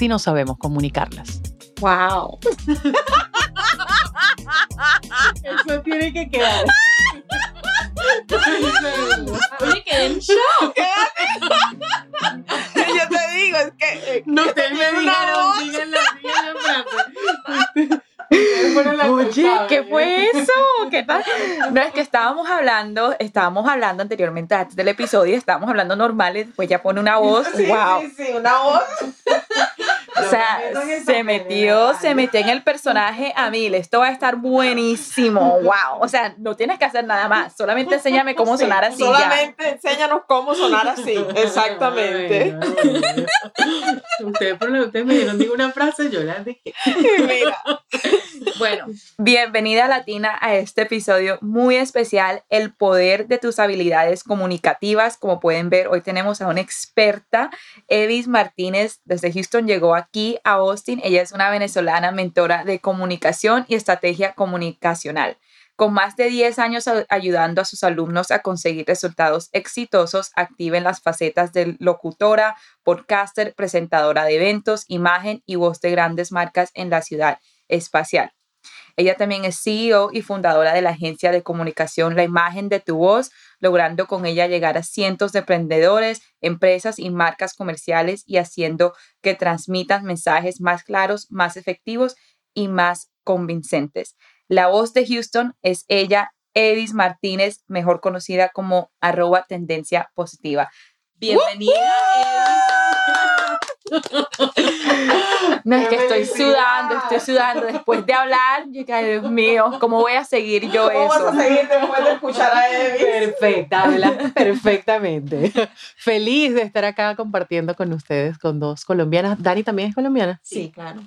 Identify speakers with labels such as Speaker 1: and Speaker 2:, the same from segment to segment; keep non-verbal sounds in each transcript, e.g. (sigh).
Speaker 1: si no sabemos comunicarlas.
Speaker 2: ¡Wow! (laughs)
Speaker 1: Eso tiene que quedar. (laughs)
Speaker 2: Oye, quedé en shock.
Speaker 3: Yo te digo, es que. eh,
Speaker 1: No te me díganlo, díganlo
Speaker 4: Oye. ¿qué fue eso? ¿Qué tal? No, es que estábamos hablando, estábamos hablando anteriormente antes del episodio, estábamos hablando normales, pues ya pone una voz,
Speaker 3: Sí,
Speaker 4: wow.
Speaker 3: sí, sí, una voz.
Speaker 4: O sea, se metió, se metió en el personaje a mil. Esto va a estar buenísimo. (laughs) Wow. O sea, no tienes que hacer nada más. Solamente enséñame cómo sonar así. ya.
Speaker 3: Solamente enséñanos cómo sonar así. (laughs) Exactamente.
Speaker 1: Ustedes, ustedes me dieron ninguna frase, yo la dije. (laughs)
Speaker 3: Mira,
Speaker 4: Bueno, bienvenida Latina a este episodio muy especial, el poder de tus habilidades comunicativas. Como pueden ver, hoy tenemos a una experta, Evis Martínez, desde Houston llegó aquí a Austin. Ella es una venezolana mentora de comunicación y estrategia comunicacional. Con más de 10 años ayudando a sus alumnos a conseguir resultados exitosos, activa en las facetas de locutora, podcaster, presentadora de eventos, imagen y voz de grandes marcas en la ciudad espacial. Ella también es CEO y fundadora de la agencia de comunicación La Imagen de tu Voz, logrando con ella llegar a cientos de emprendedores, empresas y marcas comerciales y haciendo que transmitan mensajes más claros, más efectivos y más convincentes. La voz de Houston es ella, Edis Martínez, mejor conocida como arroba tendencia positiva. Bienvenida, Edis. (laughs) No, es que
Speaker 3: ¡Qué
Speaker 4: estoy sudando, estoy sudando. Después de hablar, yo dije, "Ay, Dios mío, ¿cómo voy a seguir yo
Speaker 3: ¿cómo vas
Speaker 4: eso?
Speaker 3: a seguir después de escuchar a Evi?
Speaker 1: Perfecta, (laughs) hablas perfectamente. Feliz de estar acá compartiendo con ustedes, con dos colombianas. Dani también es colombiana.
Speaker 3: Sí, claro.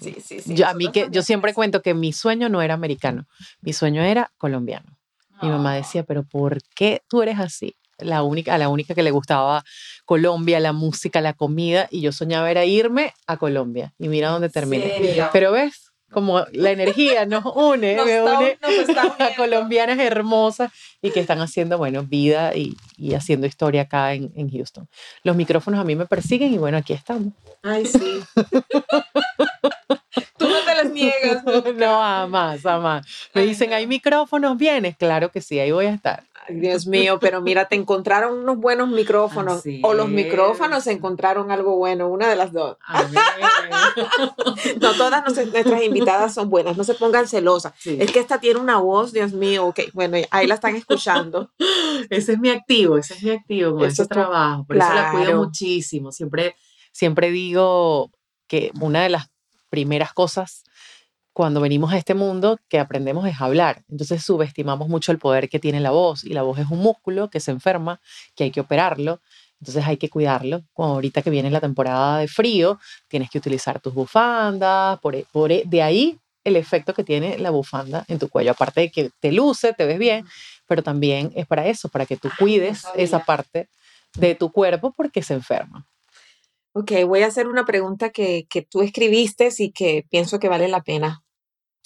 Speaker 3: Sí, sí, sí.
Speaker 1: Yo, a mí que yo siempre cuento que mi sueño no era americano, mi sueño era colombiano. Mi mamá decía, pero ¿por qué tú eres así? La única, a la única que le gustaba Colombia, la música, la comida, y yo soñaba era irme a Colombia. Y mira dónde terminé.
Speaker 3: ¿Serio?
Speaker 1: Pero ves, como la energía nos une,
Speaker 3: Nos
Speaker 1: me
Speaker 3: está-
Speaker 1: une
Speaker 3: nos (laughs)
Speaker 1: a colombianas hermosas y que están haciendo, bueno, vida y, y haciendo historia acá en, en Houston. Los micrófonos a mí me persiguen y bueno, aquí estamos.
Speaker 3: Ay, sí. Tú no te las niegas. (laughs)
Speaker 1: No, jamás, jamás. Me dicen. ¿hay micrófonos? ¿Vienes? Claro que sí, ahí voy a estar.
Speaker 3: Dios mío, pero mira, te encontraron unos buenos micrófonos.
Speaker 1: Así
Speaker 3: o los micrófonos encontraron algo bueno, una de las dos. (laughs) No todas nos- nuestras invitadas son buenas, no se pongan celosas.
Speaker 1: Sí.
Speaker 3: Es que esta tiene una voz, Dios mío, ok, bueno, ahí la están escuchando.
Speaker 1: Ese es mi activo, ese es mi activo con
Speaker 3: Eso
Speaker 1: ese
Speaker 3: es tu-
Speaker 1: trabajo. Por eso la cuido
Speaker 3: claro.
Speaker 1: muchísimo. Siempre, siempre digo que una de las primeras cosas cuando venimos a este mundo que aprendemos es hablar. Entonces subestimamos mucho el poder que tiene la voz y la voz es un músculo que se enferma, que hay que operarlo. Entonces hay que cuidarlo. Como ahorita que viene la temporada de frío, tienes que utilizar tus bufandas. Por, e- por e- de ahí el efecto que tiene la bufanda en tu cuello. Aparte de que te luce, te ves bien, pero también es para eso, para que tú cuides esa parte de tu cuerpo porque se enferma.
Speaker 3: Ok, voy a hacer una pregunta que, que tú escribiste y que pienso que vale la pena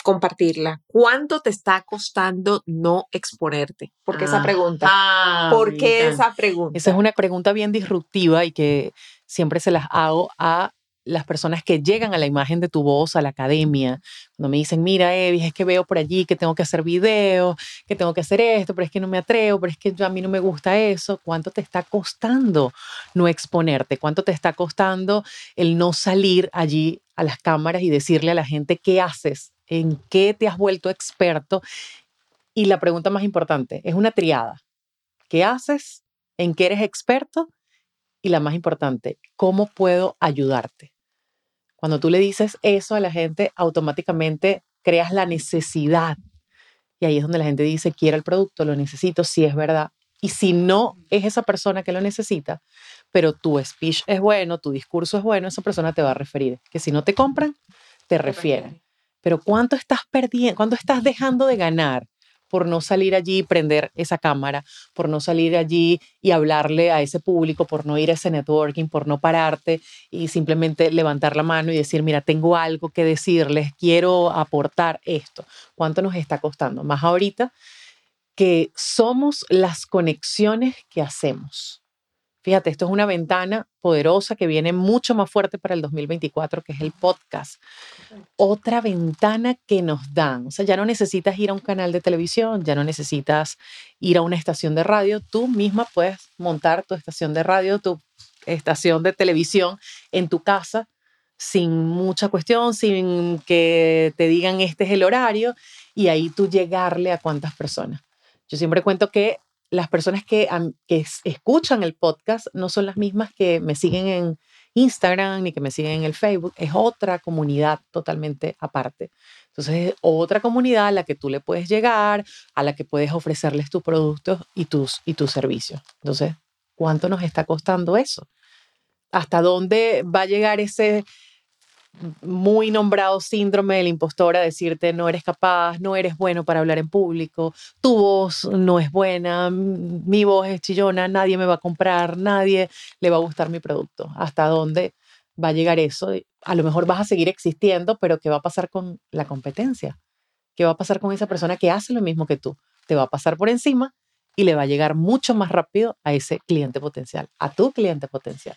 Speaker 3: compartirla. ¿Cuánto te está costando no exponerte? ¿Por qué esa pregunta?
Speaker 1: Ah,
Speaker 3: ¿Por qué esa pregunta?
Speaker 1: Esa es una pregunta bien disruptiva y que siempre se las hago a las personas que llegan a la imagen de tu voz, a la academia, cuando me dicen, mira, Evi, es que veo por allí que tengo que hacer videos, que tengo que hacer esto, pero es que no me atrevo, pero es que yo, a mí no me gusta eso. ¿Cuánto te está costando no exponerte? ¿Cuánto te está costando el no salir allí a las cámaras y decirle a la gente qué haces, en qué te has vuelto experto? Y la pregunta más importante, es una triada. ¿Qué haces? ¿En qué eres experto? Y la más importante, ¿cómo puedo ayudarte? Cuando tú le dices eso a la gente, automáticamente creas la necesidad. Y ahí es donde la gente dice, quiero el producto, lo necesito, si es verdad. Y si no es esa persona que lo necesita, pero tu speech es bueno, tu discurso es bueno, esa persona te va a referir. Que si no te compran, te refieren. Pero ¿cuánto estás perdiendo? ¿Cuánto estás dejando de ganar? por no salir allí y prender esa cámara, por no salir allí y hablarle a ese público, por no ir a ese networking, por no pararte y simplemente levantar la mano y decir, mira, tengo algo que decirles, quiero aportar esto. ¿Cuánto nos está costando? Más ahorita que somos las conexiones que hacemos. Fíjate, esto es una ventana poderosa que viene mucho más fuerte para el 2024, que es el podcast. Otra ventana que nos dan. O sea, ya no necesitas ir a un canal de televisión, ya no necesitas ir a una estación de radio. Tú misma puedes montar tu estación de radio, tu estación de televisión en tu casa sin mucha cuestión, sin que te digan este es el horario y ahí tú llegarle a cuántas personas. Yo siempre cuento que las personas que, escuchan el podcast no son las mismas que me siguen en Instagram ni que me siguen en el Facebook. Es otra comunidad totalmente aparte. Entonces, es otra comunidad a la que tú le puedes llegar, a la que puedes ofrecerles tus productos y tus, y tus servicios. Entonces, ¿cuánto nos está costando eso? ¿Hasta dónde va a llegar ese, muy nombrado síndrome del impostor a decirte no eres capaz, no eres bueno para hablar en público, tu voz no es buena, mi voz es chillona, nadie me va a comprar, nadie le va a gustar mi producto. ¿Hasta dónde va a llegar eso? A lo mejor vas a seguir existiendo, pero ¿qué va a pasar con la competencia? ¿Qué va a pasar con esa persona que hace lo mismo que tú? Te va a pasar por encima y le va a llegar mucho más rápido a ese cliente potencial, a tu cliente potencial.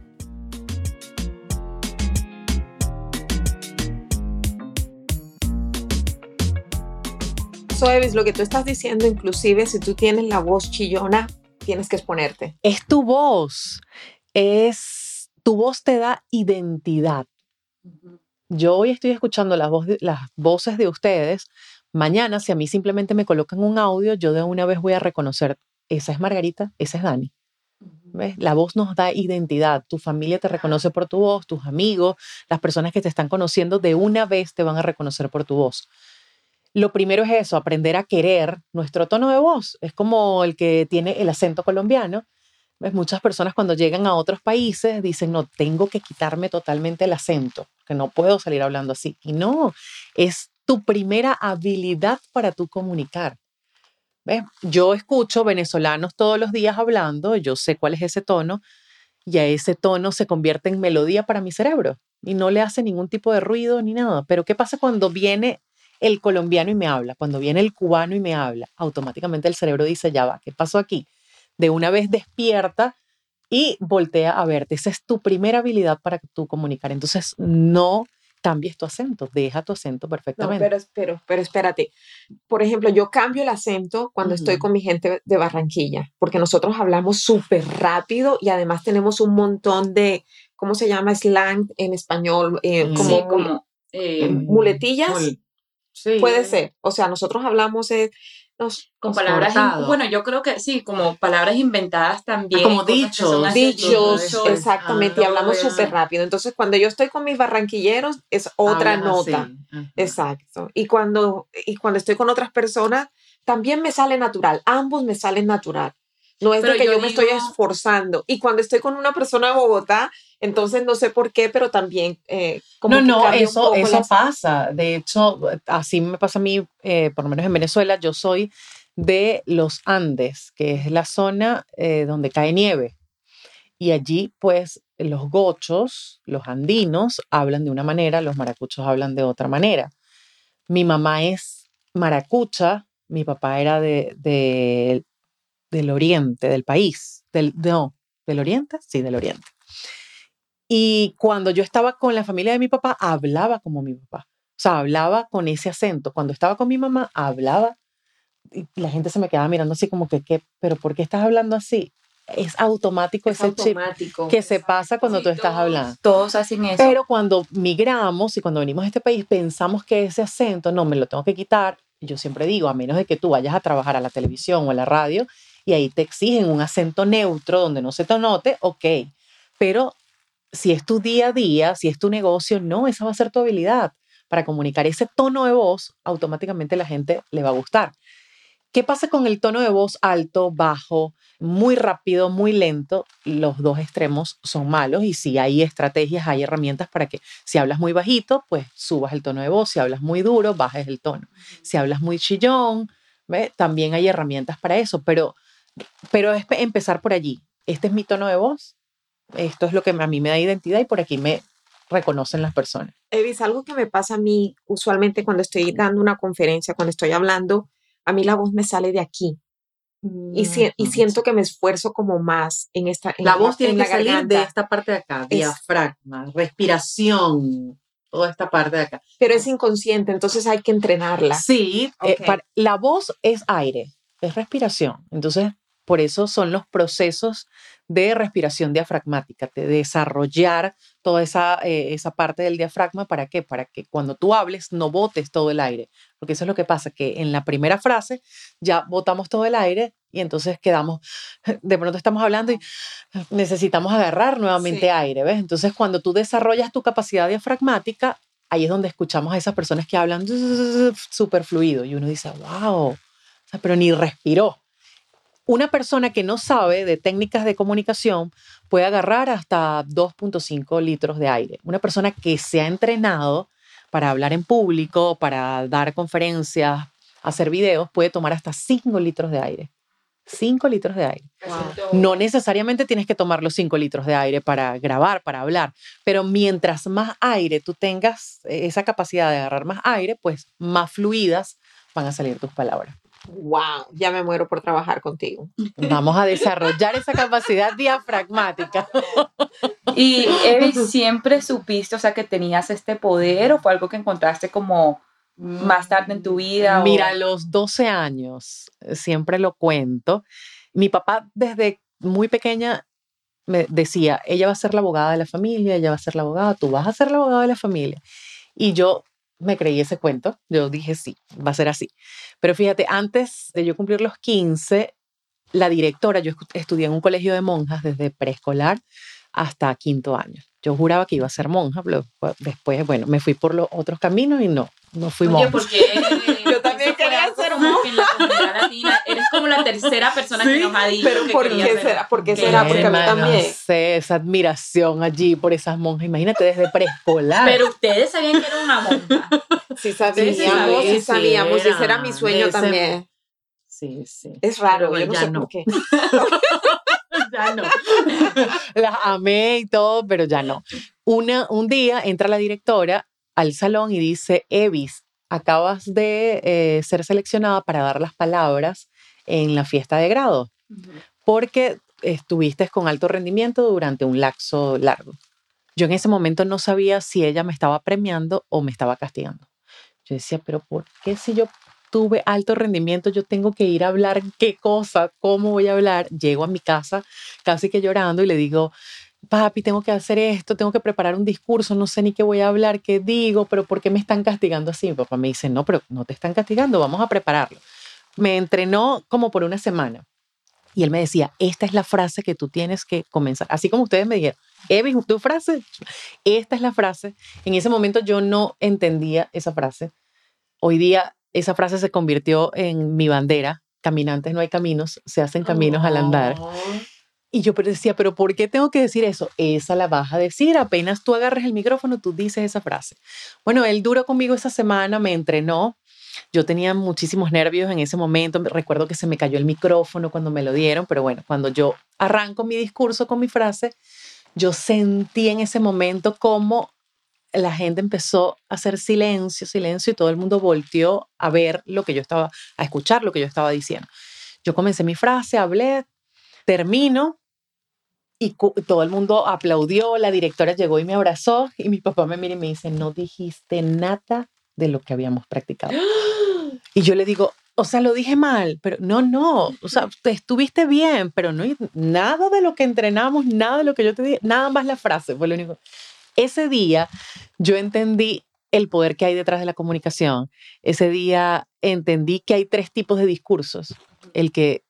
Speaker 3: Evis, lo que tú estás diciendo, inclusive si tú tienes la voz chillona, tienes que exponerte.
Speaker 1: Es tu voz, es tu voz te da identidad. Yo hoy estoy escuchando las, las voces de ustedes. Mañana, si a mí simplemente me colocan un audio, yo de una vez voy a reconocer, esa es Margarita, esa es Dani. ¿Ves? La voz nos da identidad. Tu familia te reconoce por tu voz, tus amigos, las personas que te están conociendo de una vez te van a reconocer por tu voz lo primero es eso, aprender a querer nuestro tono de voz. Es como el que tiene el acento colombiano. Muchas personas cuando llegan a otros países dicen, no, tengo que quitarme totalmente el acento, que no puedo salir hablando así. Y no, es tu primera habilidad para tú comunicar. ¿Ves? Yo escucho venezolanos todos los días hablando, yo sé cuál es ese tono, y a ese tono se convierte en melodía para mi cerebro y no le hace ningún tipo de ruido ni nada. Pero ¿qué pasa cuando viene el colombiano y me habla, cuando viene el cubano y me habla, automáticamente el cerebro dice, ya va, ¿qué pasó aquí? De una vez despierta y voltea a verte. Esa es tu primera habilidad para tú comunicar. Entonces, no cambies tu acento, deja tu acento perfectamente.
Speaker 3: pero, pero, pero espérate. Por ejemplo, yo cambio el acento cuando estoy con mi gente de Barranquilla, porque nosotros hablamos súper rápido y además tenemos un montón de, ¿cómo se llama? Slang en español, eh, como, como eh, muletillas. Puede ser. O sea, nosotros hablamos
Speaker 4: con palabras, bueno, yo creo que sí, como palabras inventadas también.
Speaker 1: como dichos.
Speaker 3: Dichos, exactamente, y hablamos súper rápido. Entonces, cuando yo estoy con mis barranquilleros, es otra nota. Exacto. Y cuando, y cuando estoy con otras personas, también me sale natural. Ambos me salen natural. No es de que yo, me estoy esforzando. Y cuando estoy con una persona de Bogotá, entonces no sé por qué, pero también...
Speaker 1: Eh, como no, no, eso, eso pasa. De hecho, así me pasa a mí, eh, por lo menos en Venezuela, yo soy de los Andes, que es la zona eh, donde cae nieve. Y allí, pues, los gochos, los andinos, hablan de una manera, los maracuchos hablan de otra manera. Mi mamá es maracucha, mi papá era de, del oriente del país, del, no, del oriente, sí, del oriente. Y cuando yo estaba con la familia de mi papá, hablaba como mi papá. O sea, hablaba con ese acento. Cuando estaba con mi mamá, hablaba y la gente se me quedaba mirando así como que, ¿qué? ¿Pero por qué estás hablando así? Es automático ese automático. chip que se pasa cuando tú estás hablando.
Speaker 4: Todos hacen eso.
Speaker 1: Pero cuando migramos y cuando venimos a este país pensamos que ese acento, no, me lo tengo que quitar. Yo siempre digo, a menos de que tú vayas a trabajar a la televisión o a la radio y ahí te exigen un acento neutro donde no se te note, ok. Pero si es tu día a día, si es tu negocio, no, esa va a ser tu habilidad para comunicar ese tono de voz, automáticamente la gente le va a gustar. ¿Qué pasa con el tono de voz alto, bajo, muy rápido, muy lento? Los dos extremos son malos y si hay estrategias, hay herramientas para que si hablas muy bajito, pues subas el tono de voz, si hablas muy duro, bajes el tono. Si hablas muy chillón, también hay herramientas para eso, pero, pero es empezar por allí. Este es mi tono de voz, esto es lo que a mí me da identidad y por aquí me reconocen las personas.
Speaker 3: Evis, algo que me pasa a mí usualmente cuando estoy dando una conferencia, cuando estoy hablando, a mí la voz me sale de aquí. Y, y, mm, siento que me esfuerzo como más en esta.
Speaker 1: la voz tiene que salir de esta parte de acá, diafragma, respiración, toda esta parte de acá.
Speaker 3: Pero es inconsciente, entonces hay que entrenarla.
Speaker 1: Sí, eh, la voz es aire, es respiración. Entonces, por eso son los procesos de respiración diafragmática, de desarrollar toda esa, eh, esa parte del diafragma. ¿Para qué? Para que cuando tú hables no botes todo el aire. Porque eso es lo que pasa, que en la primera frase ya botamos todo el aire y entonces quedamos, (laughs) de pronto estamos hablando y necesitamos agarrar nuevamente aire, ¿ves? Entonces cuando tú desarrollas tu capacidad diafragmática, ahí es donde escuchamos a esas personas que hablan (laughs) súper fluido y uno dice, wow, pero ni respiró una persona que no sabe de técnicas de comunicación puede agarrar hasta 2.5 litros de aire. Una persona que se ha entrenado para hablar en público, para dar conferencias, hacer videos, puede tomar hasta 5 litros de aire. 5 litros de aire. No necesariamente tienes que tomar los 5 litros de aire para grabar, para hablar, pero mientras más aire tú tengas, eh, esa capacidad de agarrar más aire, pues más fluidas van a salir tus palabras
Speaker 3: wow, ya me muero por trabajar contigo.
Speaker 1: Vamos a desarrollar esa capacidad diafragmática.
Speaker 4: Y Evi, ¿siempre supiste, o sea, que tenías este poder o fue algo que encontraste como más tarde en tu vida?
Speaker 1: Mira, a los 12 años, eh, siempre lo cuento, mi papá desde muy pequeña me decía, ella va a ser la abogada de la familia, ella va a ser la abogada, tú vas a ser la abogada de la familia. Y yo me creí ese cuento, yo dije sí, va a ser así. Pero fíjate, antes de yo cumplir los 15, la directora, yo estudié en un colegio de monjas desde preescolar hasta quinto año. Yo juraba que iba a ser monja, pero después, bueno, me fui por los otros caminos y no, no fui monja.
Speaker 4: porque yo también quería ser latina, eres como la tercera persona que nos ha dicho
Speaker 3: Pero ¿por qué será? ¿Por qué será? Porque a mí también.
Speaker 1: No sé, esa admiración allí por esas monjas. Imagínate desde preescolar.
Speaker 4: Pero ustedes sabían que era una monja.
Speaker 3: Sí sabíamos, sí, sabíamos. ese era mi sueño también.
Speaker 1: Sí, sí.
Speaker 3: Es raro, yo no sé por qué. (laughs)
Speaker 1: ya no. (laughs) Las amé y todo, pero ya no. Una, un día entra la directora al salón y dice, Evis, acabas de eh, ser seleccionada para dar las palabras en la fiesta de grado, porque estuviste con alto rendimiento durante un lapso largo. Yo en ese momento no sabía si ella me estaba premiando o me estaba castigando. Yo decía, pero ¿por qué si yo tuve alto rendimiento, yo tengo que ir a hablar qué cosa, cómo voy a hablar? Llego a mi casa casi que llorando y le digo, papi, tengo que hacer esto, tengo que preparar un discurso, no sé ni qué voy a hablar, qué digo, pero ¿por qué me están castigando así? Mi papá me dice, no, pero no te están castigando, vamos a prepararlo. Me entrenó como por una semana. Y él me decía, esta es la frase que tú tienes que comenzar. Así como ustedes me dijeron, Evi, tu frase, esta es la frase. En ese momento yo no entendía esa frase. Hoy día esa frase se convirtió en mi bandera. Caminantes no hay caminos, se hacen caminos al andar. Y yo decía, pero ¿por qué tengo que decir eso? Esa la vas a decir, apenas tú agarres el micrófono, tú dices esa frase. Bueno, él duró conmigo esa semana, me entrenó. Yo tenía muchísimos nervios en ese momento. Recuerdo que se me cayó el micrófono cuando me lo dieron, pero bueno, cuando yo arranco mi discurso con mi frase, yo sentí en ese momento como la gente empezó a hacer silencio, silencio y todo el mundo volteó a ver lo que yo estaba, a escuchar lo que yo estaba diciendo. Yo comencé mi frase, hablé, termino y todo el mundo aplaudió, la directora llegó y me abrazó y mi papá me mira y me dice, no dijiste nada de lo que habíamos practicado. (gasps) Y yo le digo, o sea, lo dije mal, pero no, no, o sea, estuviste bien, pero no nada de lo que entrenamos, nada de lo que yo te dije, nada más la frase, fue lo único. Ese día yo entendí el poder que hay detrás de la comunicación. Ese día entendí que hay tres tipos de discursos. El que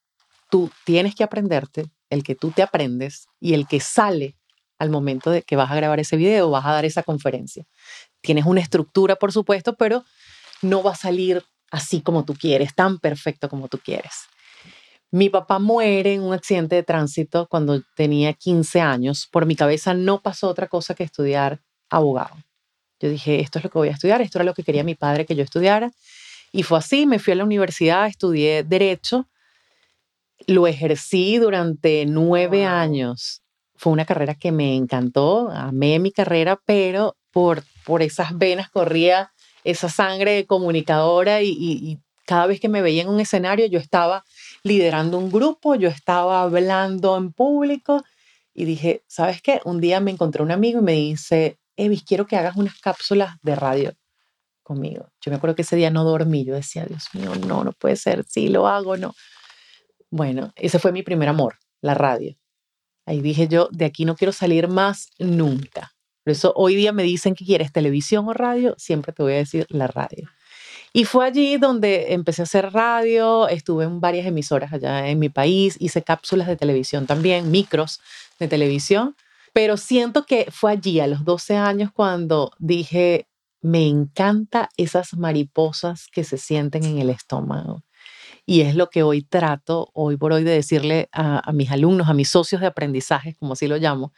Speaker 1: tú tienes que aprenderte, el que tú te aprendes y el que sale al momento de que vas a grabar ese video vas a dar esa conferencia. Tienes una estructura, por supuesto, pero no va a salir así como tú quieres, tan perfecto como tú quieres. Mi papá muere en un accidente de tránsito cuando tenía 15 años. Por mi cabeza no pasó otra cosa que estudiar abogado. Yo dije, esto es lo que voy a estudiar, esto era lo que quería mi padre que yo estudiara. Y fue así, me fui a la universidad, estudié derecho, lo ejercí durante nueve años. Fue una carrera que me encantó, amé mi carrera, pero por, por esas venas corría esa sangre comunicadora y, cada vez que me veía en un escenario yo estaba liderando un grupo, yo estaba hablando en público y dije, ¿sabes qué? Un día me encontré un amigo y me dice, Evis, quiero que hagas unas cápsulas de radio conmigo. Yo me acuerdo que ese día no dormí, yo decía, Dios mío, no, no puede ser, sí, lo hago, no. Bueno, ese fue mi primer amor, la radio. Ahí dije yo, de aquí no quiero salir más nunca. Por eso hoy día me dicen que quieres televisión o radio, siempre te voy a decir la radio. Y fue allí donde empecé a hacer radio, estuve en varias emisoras allá en mi país, hice cápsulas de televisión también, micros de televisión, pero siento que fue allí a los 12 años cuando dije, me encanta esas mariposas que se sienten en el estómago. Y es lo que hoy trato, hoy por hoy, de decirle a, a mis alumnos, a mis socios de aprendizaje, como así lo llamo,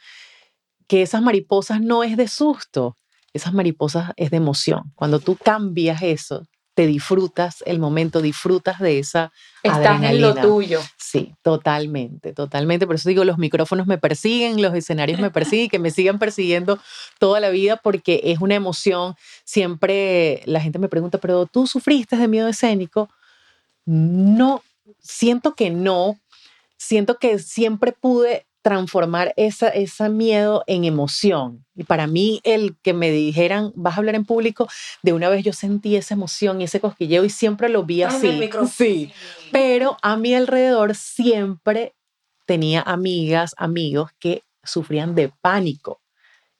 Speaker 1: que esas mariposas no es de susto, esas mariposas es de emoción. Cuando tú cambias eso, te disfrutas el momento, disfrutas de esa
Speaker 4: Estás en lo tuyo.
Speaker 1: Sí, totalmente, totalmente. Por eso digo, los micrófonos me persiguen, los escenarios me (laughs) persiguen, que me sigan persiguiendo toda la vida porque es una emoción. Siempre la gente me pregunta, pero tú sufriste de miedo escénico. No, siento que no. Siento que siempre pude transformar esa, ese miedo en emoción. Y para mí, el que me dijeran, vas a hablar en público, de una vez yo sentí esa emoción y ese cosquilleo y siempre lo vi así. Sí, pero a mi alrededor siempre tenía amigas, amigos que sufrían de pánico.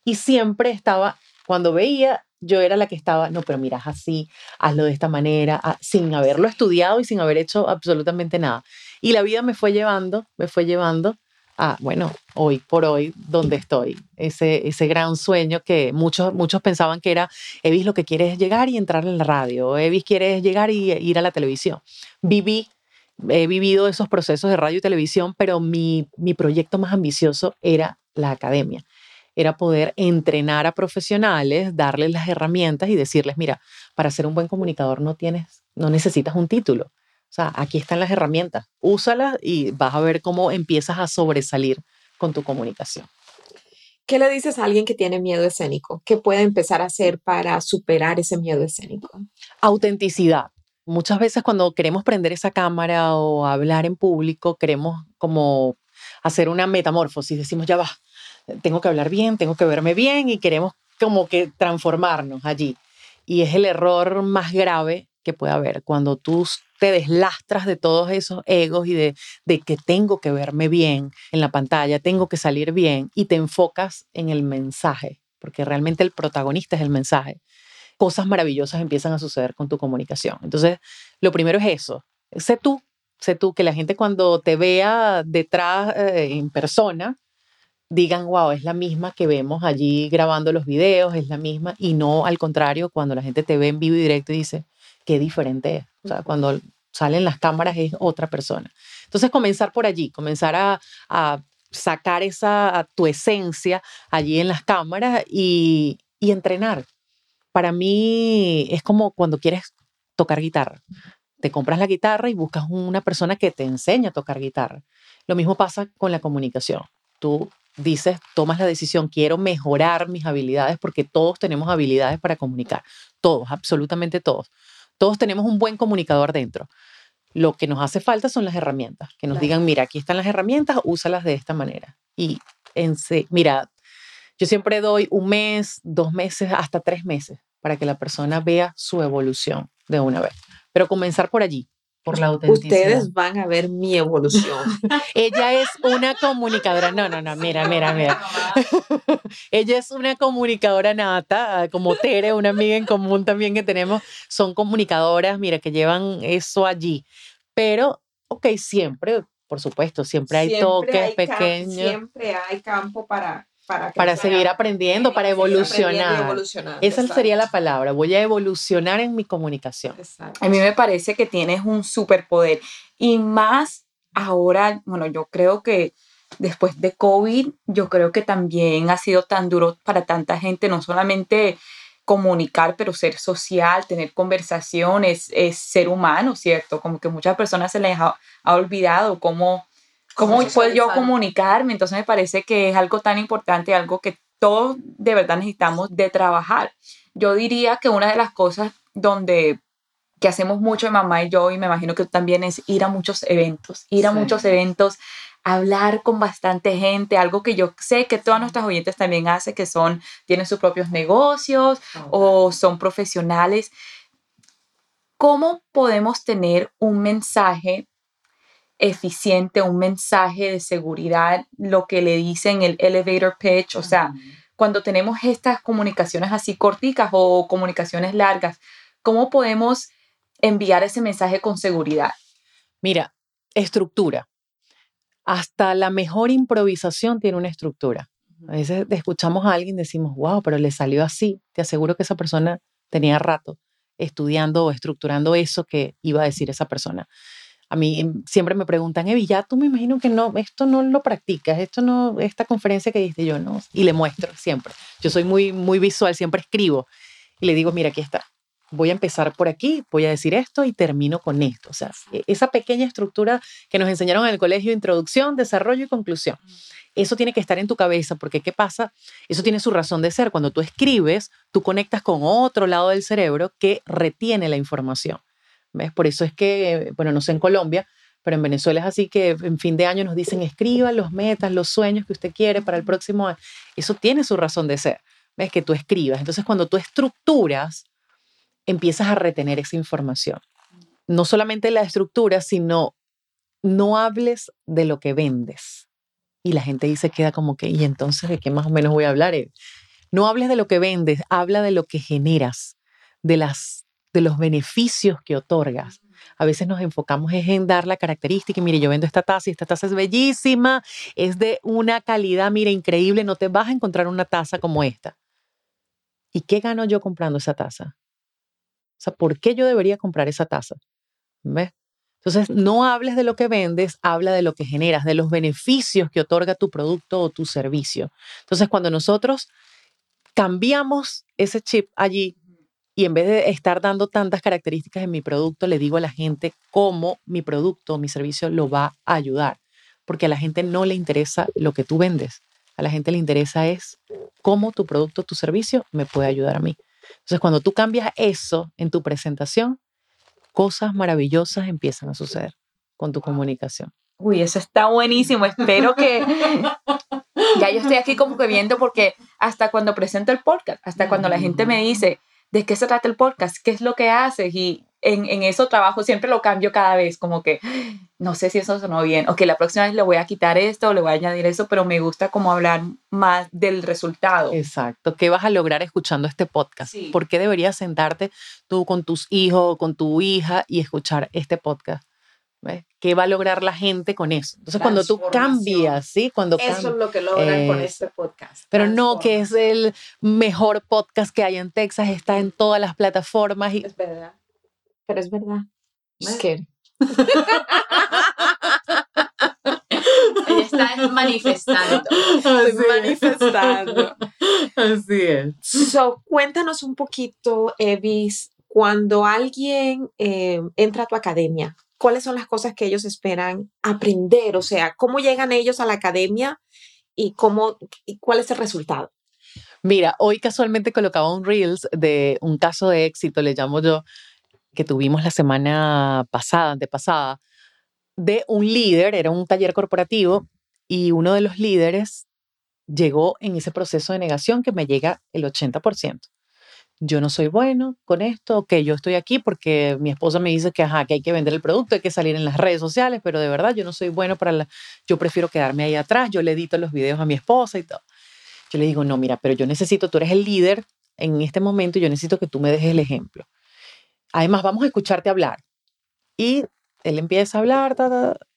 Speaker 1: Y siempre estaba, cuando veía, yo era la que estaba, no, pero miras así, hazlo de esta manera, sin haberlo estudiado y sin haber hecho absolutamente nada. Y la vida me fue llevando, me fue llevando Ah, bueno, hoy por hoy, donde estoy, ese, ese gran sueño que muchos, muchos pensaban que era, Evis lo que quiere es llegar y entrar en la radio, Evis quiere llegar y ir a la televisión. Viví, he vivido esos procesos de radio y televisión, pero mi, mi proyecto más ambicioso era la academia, era poder entrenar a profesionales, darles las herramientas y decirles, mira, para ser un buen comunicador no tienes, no necesitas un título o sea, aquí están las herramientas, úsalas y vas a ver cómo empiezas a sobresalir con tu comunicación.
Speaker 3: ¿Qué le dices a alguien que tiene miedo escénico? ¿Qué puede empezar a hacer para superar ese miedo escénico?
Speaker 1: Autenticidad. Muchas veces cuando queremos prender esa cámara o hablar en público, queremos como hacer una metamorfosis. Decimos, ya va, tengo que hablar bien, tengo que verme bien y queremos como que transformarnos allí. Y es el error más grave que puede haber cuando tú te deslastras de todos esos egos y de, de que tengo que verme bien en la pantalla, tengo que salir bien y te enfocas en el mensaje, porque realmente el protagonista es el mensaje. Cosas maravillosas empiezan a suceder con tu comunicación. Entonces, lo primero es eso, sé tú, sé tú, que la gente cuando te vea detrás eh, en persona, digan, wow, es la misma que vemos allí grabando los videos, es la misma, y no al contrario, cuando la gente te ve en vivo y directo y dice, qué diferente es. O sea, cuando salen las cámaras es otra persona. Entonces, comenzar por allí, comenzar a, sacar esa, tu esencia allí en las cámaras y, y entrenar. Para mí es como cuando quieres tocar guitarra. Te compras la guitarra y buscas una persona que te enseñe a tocar guitarra. Lo mismo pasa con la comunicación. Tú dices, tomas la decisión, quiero mejorar mis habilidades porque todos tenemos habilidades para comunicar, todos, absolutamente todos. Todos tenemos un buen comunicador dentro. Lo que nos hace falta son las herramientas, que nos digan, mira, aquí están las herramientas, úsalas de esta manera. Y en, mira, yo siempre doy un mes, dos meses, hasta tres meses para que la persona vea su evolución de una vez. Pero comenzar por allí, por la autenticidad.
Speaker 3: Ustedes van a ver mi evolución. (laughs)
Speaker 1: Ella es una comunicadora. No, no, no, mira, mira, mira. (laughs) Ella es una comunicadora nata, como Tere, una amiga en común también que tenemos. Son comunicadoras, mira, que llevan eso allí. Pero, ok, siempre, por supuesto, siempre hay toques pequeños.
Speaker 3: Siempre hay campo para
Speaker 1: para, seguir aprendiendo, para evolucionar. Esa sería la palabra. Voy a evolucionar en mi comunicación.
Speaker 4: A mí me parece que tienes un superpoder. Y más ahora, bueno, yo creo que después de COVID, yo creo que también ha sido tan duro para tanta gente, no solamente comunicar, pero ser social, tener conversaciones, es ser humano, ¿cierto? Como que muchas personas se les ha, ha olvidado cómo ¿Cómo puedo yo comunicarme? Entonces me parece que es algo tan importante, algo que todos de verdad necesitamos de trabajar. Yo diría que una de las cosas donde que hacemos mucho mamá y yo, y me imagino que también es ir a muchos eventos, ir a muchos eventos, hablar con bastante gente, algo que yo sé que todas nuestras oyentes también hacen, que son, tienen sus propios negocios o son profesionales. ¿Cómo podemos tener un mensaje eficiente, un mensaje de seguridad, lo que le dicen el elevator pitch, o sea, cuando tenemos estas comunicaciones así corticas o comunicaciones largas, ¿cómo podemos enviar ese mensaje con seguridad?
Speaker 1: Mira, estructura. Hasta la mejor improvisación tiene una estructura. A veces escuchamos a alguien y decimos, wow, pero le salió así. Te aseguro que esa persona tenía rato estudiando o estructurando eso que iba a decir esa persona. A mí siempre me preguntan, Evi, ya tú me imagino que no, esto no lo practicas, esto no, esta conferencia que diste yo, no. Y le muestro siempre. Yo soy muy, muy visual, siempre escribo y le digo, mira, aquí está. Voy a empezar por aquí, voy a decir esto y termino con esto. O sea, e, esa pequeña estructura que nos enseñaron en el colegio, introducción, desarrollo y conclusión. Eso tiene que estar en tu cabeza porque ¿qué pasa? Eso tiene su razón de ser. Cuando tú escribes, tú conectas con otro lado del cerebro que retiene la información. ¿Ves? Por eso es que, bueno, no sé en Colombia, pero en Venezuela es así que en fin de año nos dicen escriba los metas, los sueños que usted quiere para el próximo año. Eso tiene su razón de ser. ¿Ves? Que tú escribas. Entonces, cuando tú estructuras, empiezas a retener esa información. No solamente la estructura, sino no hables de lo que vendes. Y la gente dice, queda como que, ¿y entonces de qué más o menos voy a hablar? No hables de lo que vendes, habla de lo que generas, de las de los beneficios que otorgas. A veces nos enfocamos en dar la característica, mire, yo vendo esta taza y esta taza es bellísima, es de una calidad, mire, increíble, no te vas a encontrar una taza como esta. ¿Y qué gano yo comprando esa taza? O sea, ¿por qué yo debería comprar esa taza? ¿Ves? Entonces, no hables de lo que vendes, habla de lo que generas, de los beneficios que otorga tu producto o tu servicio. Entonces, cuando nosotros cambiamos ese chip allí y en vez de estar dando tantas características en mi producto, le digo a la gente cómo mi producto mi servicio lo va a ayudar. Porque a la gente no le interesa lo que tú vendes. A la gente le interesa es cómo tu producto tu servicio me puede ayudar a mí. Entonces, cuando tú cambias eso en tu presentación, cosas maravillosas empiezan a suceder con tu comunicación.
Speaker 4: Uy, eso está buenísimo. Espero que ya yo estoy aquí como que viendo porque hasta cuando presento el podcast, hasta cuando la gente me (laughs) dice, de qué se trata el podcast, qué es lo que haces y en, en eso trabajo, siempre lo cambio cada vez, como que no sé si eso sonó bien, o que la próxima vez le voy a quitar esto o le voy a añadir eso, pero me gusta como hablar más del resultado.
Speaker 1: Exacto, ¿qué vas a lograr escuchando este podcast? ¿Por qué deberías sentarte tú con tus hijos, con tu hija y escuchar este podcast? ¿Qué va a lograr la gente con eso? Entonces, cuando tú cambias, ¿sí? Cuando
Speaker 3: eso es lo que logran con este podcast.
Speaker 1: Pero no que es el mejor podcast que hay en Texas, está en todas las plataformas. Y...
Speaker 3: Es verdad. Pero es verdad. Es que... (laughs)
Speaker 4: Ella está manifestando.
Speaker 3: Así manifestando.
Speaker 1: Así es.
Speaker 3: So, cuéntanos un poquito, Evis, cuando alguien eh, entra a tu academia, cuáles son las cosas que ellos esperan aprender, o sea, cómo llegan ellos a la academia y cómo y cuál es el resultado.
Speaker 1: Mira, hoy casualmente colocaba un Reels de un caso de éxito, le llamo yo, que tuvimos la semana pasada, antepasada, de un líder, era un taller corporativo, y uno de los líderes llegó en ese proceso de negación que me llega el 80%. Yo no soy bueno con esto, que yo estoy aquí porque mi esposa me dice que, ajá, que hay que vender el producto, hay que salir en las redes sociales, pero de verdad yo no soy bueno para la, yo prefiero quedarme ahí atrás, yo le edito los videos a mi esposa y todo. Yo le digo, no, mira, pero yo necesito, tú eres el líder en este momento yo necesito que tú me dejes el ejemplo. Además, vamos a escucharte hablar. Y él empieza a hablar,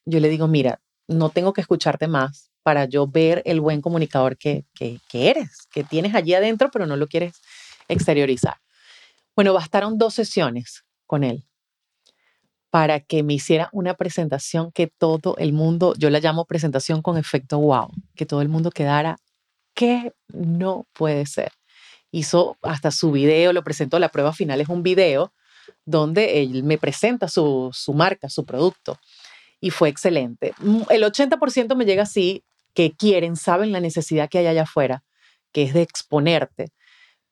Speaker 1: yo le digo, mira, no tengo que escucharte más para yo ver el buen comunicador que, que, que eres, que tienes allí adentro, pero no lo quieres exteriorizar. Bueno, bastaron dos sesiones con él para que me hiciera una presentación que todo el mundo, yo la llamo presentación con efecto wow, que todo el mundo quedara, que no puede ser. Hizo hasta su video, lo presentó, la prueba final es un video donde él me presenta su, su marca, su producto, y fue excelente. Mm, el 80% me llega así, que quieren, saben la necesidad que hay allá afuera, que es de exponerte,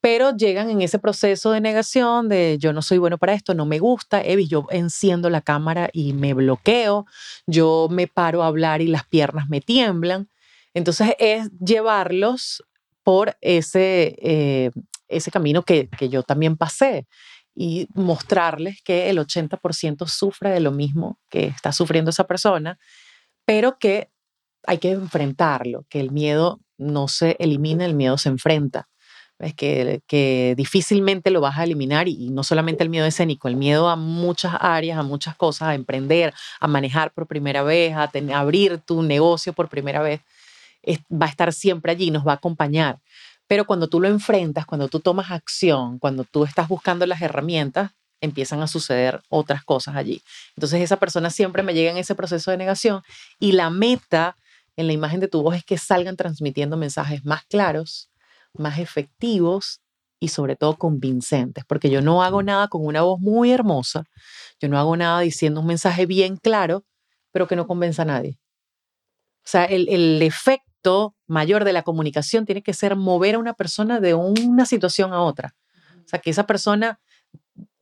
Speaker 1: pero llegan en ese proceso de negación de yo no soy bueno para esto, no me gusta, Evis, yo enciendo la cámara y me bloqueo, yo me paro a hablar y las piernas me tiemblan. Entonces es llevarlos por ese, eh, ese camino que, que yo también pasé y mostrarles que el 80% sufre de lo mismo que está sufriendo esa persona, pero que hay que enfrentarlo, que el miedo no se elimina, el miedo se enfrenta es que, que difícilmente lo vas a eliminar y, no solamente el miedo escénico, el miedo a muchas áreas, a muchas cosas, a emprender, a manejar por primera vez, a, abrir tu negocio por primera vez, va a estar siempre allí, nos va a acompañar. Pero cuando tú lo enfrentas, cuando tú tomas acción, cuando tú estás buscando las herramientas, empiezan a suceder otras cosas allí. Entonces esa persona siempre me llega en ese proceso de negación y la meta en la imagen de tu voz es que salgan transmitiendo mensajes más claros, más efectivos y sobre todo convincentes, porque yo no hago nada con una voz muy hermosa, yo no hago nada diciendo un mensaje bien claro, pero que no convenza a nadie. O sea, el, el efecto mayor de la comunicación tiene que ser mover a una persona de una situación a otra. O sea, que esa persona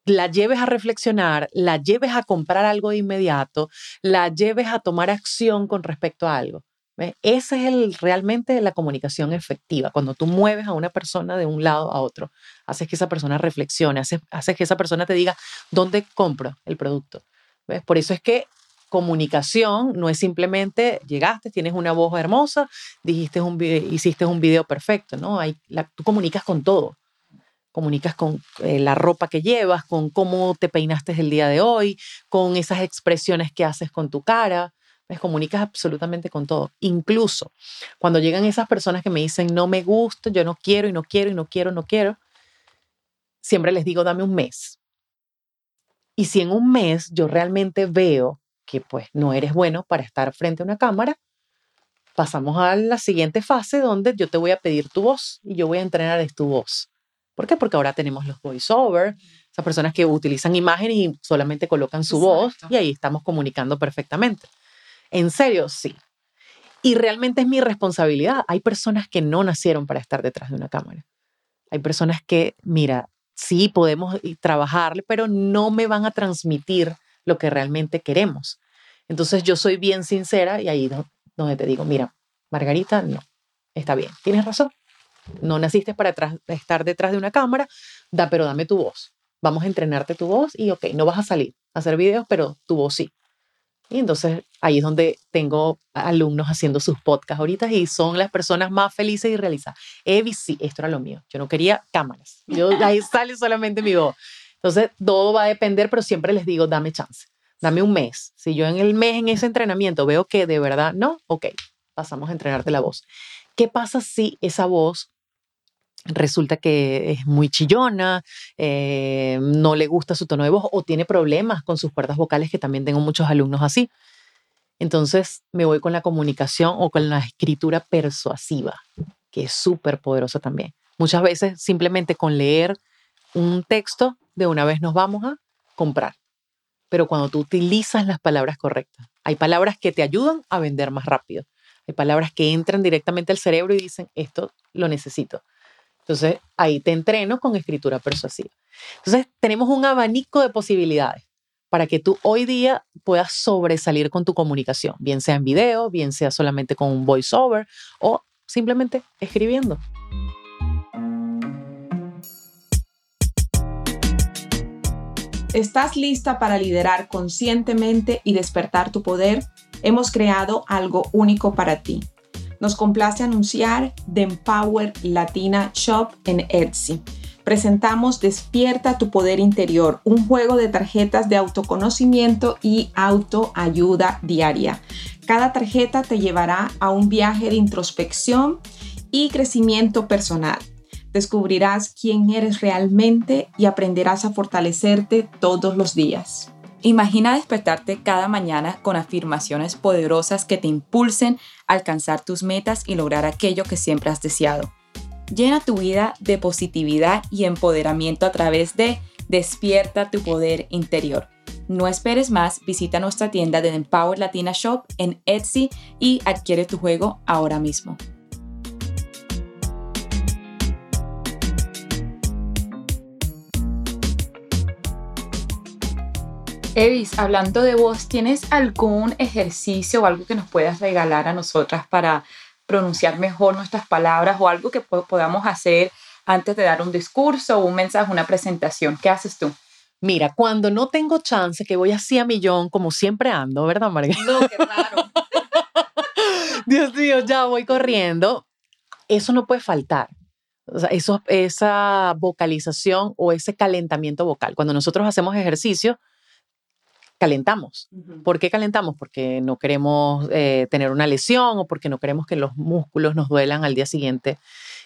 Speaker 1: la lleves a reflexionar, la lleves a comprar algo de inmediato, la lleves a tomar acción con respecto a algo. Esa es el, realmente la comunicación efectiva, cuando tú mueves a una persona de un lado a otro, haces que esa persona reflexione, haces, que esa persona te diga dónde compro el producto. ¿Ves? Por eso es que comunicación no es simplemente llegaste, tienes una voz hermosa, dijiste un, hiciste un video perfecto, ¿no? Hay, tú comunicas con todo. Comunicas con eh, la ropa que llevas, con cómo te peinaste el día de hoy, con esas expresiones que haces con tu cara, me comunicas absolutamente con todo. Incluso cuando llegan esas personas que me dicen, no me gusta, yo no quiero y no quiero y no quiero, no quiero, siempre les digo, dame un mes. Y si en un mes yo realmente veo que pues no eres bueno para estar frente a una cámara, pasamos a la siguiente fase donde yo te voy a pedir tu voz y yo voy a entrenar tu voz. ¿Por qué? Porque ahora tenemos los voiceover, esas personas que utilizan imágenes y solamente colocan su voz y ahí estamos comunicando perfectamente. En serio, sí. Y realmente es mi responsabilidad. Hay personas que no nacieron para estar detrás de una cámara. Hay personas que, mira, sí podemos trabajar, pero no me van a transmitir lo que realmente queremos. Entonces yo soy bien sincera y ahí donde te digo, mira, Margarita, no, está bien, tienes razón. No naciste para estar detrás de una cámara, da, pero dame tu voz. Vamos a entrenarte tu voz y ok, no vas a salir a hacer videos, pero tu voz sí. Y entonces ahí es donde tengo alumnos haciendo sus podcasts ahorita y son las personas más felices y realizadas. Evi, sí, esto era lo mío. Yo no quería cámaras. Yo, ahí sale solamente mi voz. Entonces todo va a depender, pero siempre les digo, dame chance, dame un mes. Si yo en el mes, en ese entrenamiento, veo que de verdad no, ok, pasamos a entrenarte la voz. ¿Qué pasa si esa voz resulta que es muy chillona, eh, no le gusta su tono de voz o tiene problemas con sus cuerdas vocales, que también tengo muchos alumnos así. Entonces me voy con la comunicación o con la escritura persuasiva, que es súper poderosa también. Muchas veces simplemente con leer un texto, de una vez nos vamos a comprar. Pero cuando tú utilizas las palabras correctas, hay palabras que te ayudan a vender más rápido. Hay palabras que entran directamente al cerebro y dicen, esto lo necesito. Entonces, ahí te entreno con escritura persuasiva. Entonces, tenemos un abanico de posibilidades para que tú hoy día puedas sobresalir con tu comunicación, bien sea en video, bien sea solamente con un voiceover o simplemente escribiendo.
Speaker 2: ¿Estás lista para liderar conscientemente y despertar tu poder? Hemos creado algo único para ti. Nos complace anunciar The Empower Latina Shop en Etsy presentamos Despierta tu poder interior, un juego de tarjetas de autoconocimiento y autoayuda diaria. Cada tarjeta te llevará a un viaje de introspección y crecimiento personal. Descubrirás quién eres realmente y aprenderás a fortalecerte todos los días.
Speaker 4: Imagina despertarte cada mañana con afirmaciones poderosas que te impulsen a alcanzar tus metas y lograr aquello que siempre has deseado. Llena tu vida de positividad y empoderamiento a través de Despierta tu poder interior. No esperes más, visita nuestra tienda de Empower Latina Shop en Etsy y adquiere tu juego ahora mismo. Evis, hablando de vos, ¿tienes algún ejercicio o algo que nos puedas regalar a nosotras para pronunciar mejor nuestras palabras o algo que podamos hacer antes de dar un discurso o un mensaje, una presentación. ¿Qué haces tú?
Speaker 1: Mira, cuando no tengo chance, que voy así a millón, como siempre ando, ¿verdad, Margarita?
Speaker 3: No, qué raro. (laughs)
Speaker 1: Dios mío, ya voy corriendo. Eso no puede faltar. O sea, eso, esa vocalización o ese calentamiento vocal. Cuando nosotros hacemos ejercicio, calentamos. ¿Por qué calentamos? Porque no queremos eh, tener una lesión o porque no queremos que los músculos nos duelan al día siguiente.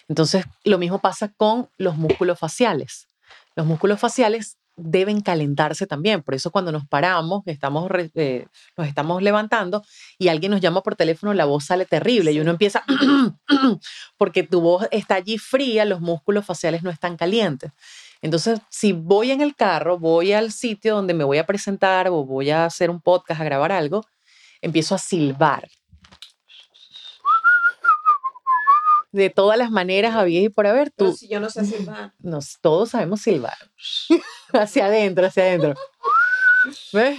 Speaker 1: Entonces, lo mismo pasa con los músculos faciales. Los músculos faciales deben calentarse también. Por eso cuando nos paramos, estamos, eh, nos estamos levantando y alguien nos llama por teléfono, la voz sale terrible y uno empieza, (clears throat) porque tu voz está allí fría, los músculos faciales no están calientes. Entonces, si voy en el carro, voy al sitio donde me voy a presentar o voy a hacer un podcast, a grabar algo, empiezo a silbar. De todas las maneras, había y por haber, tú.
Speaker 3: si yo no sé silbar. (laughs)
Speaker 1: Nos, todos sabemos silbar. (laughs) hacia adentro, hacia adentro. ¿Ves?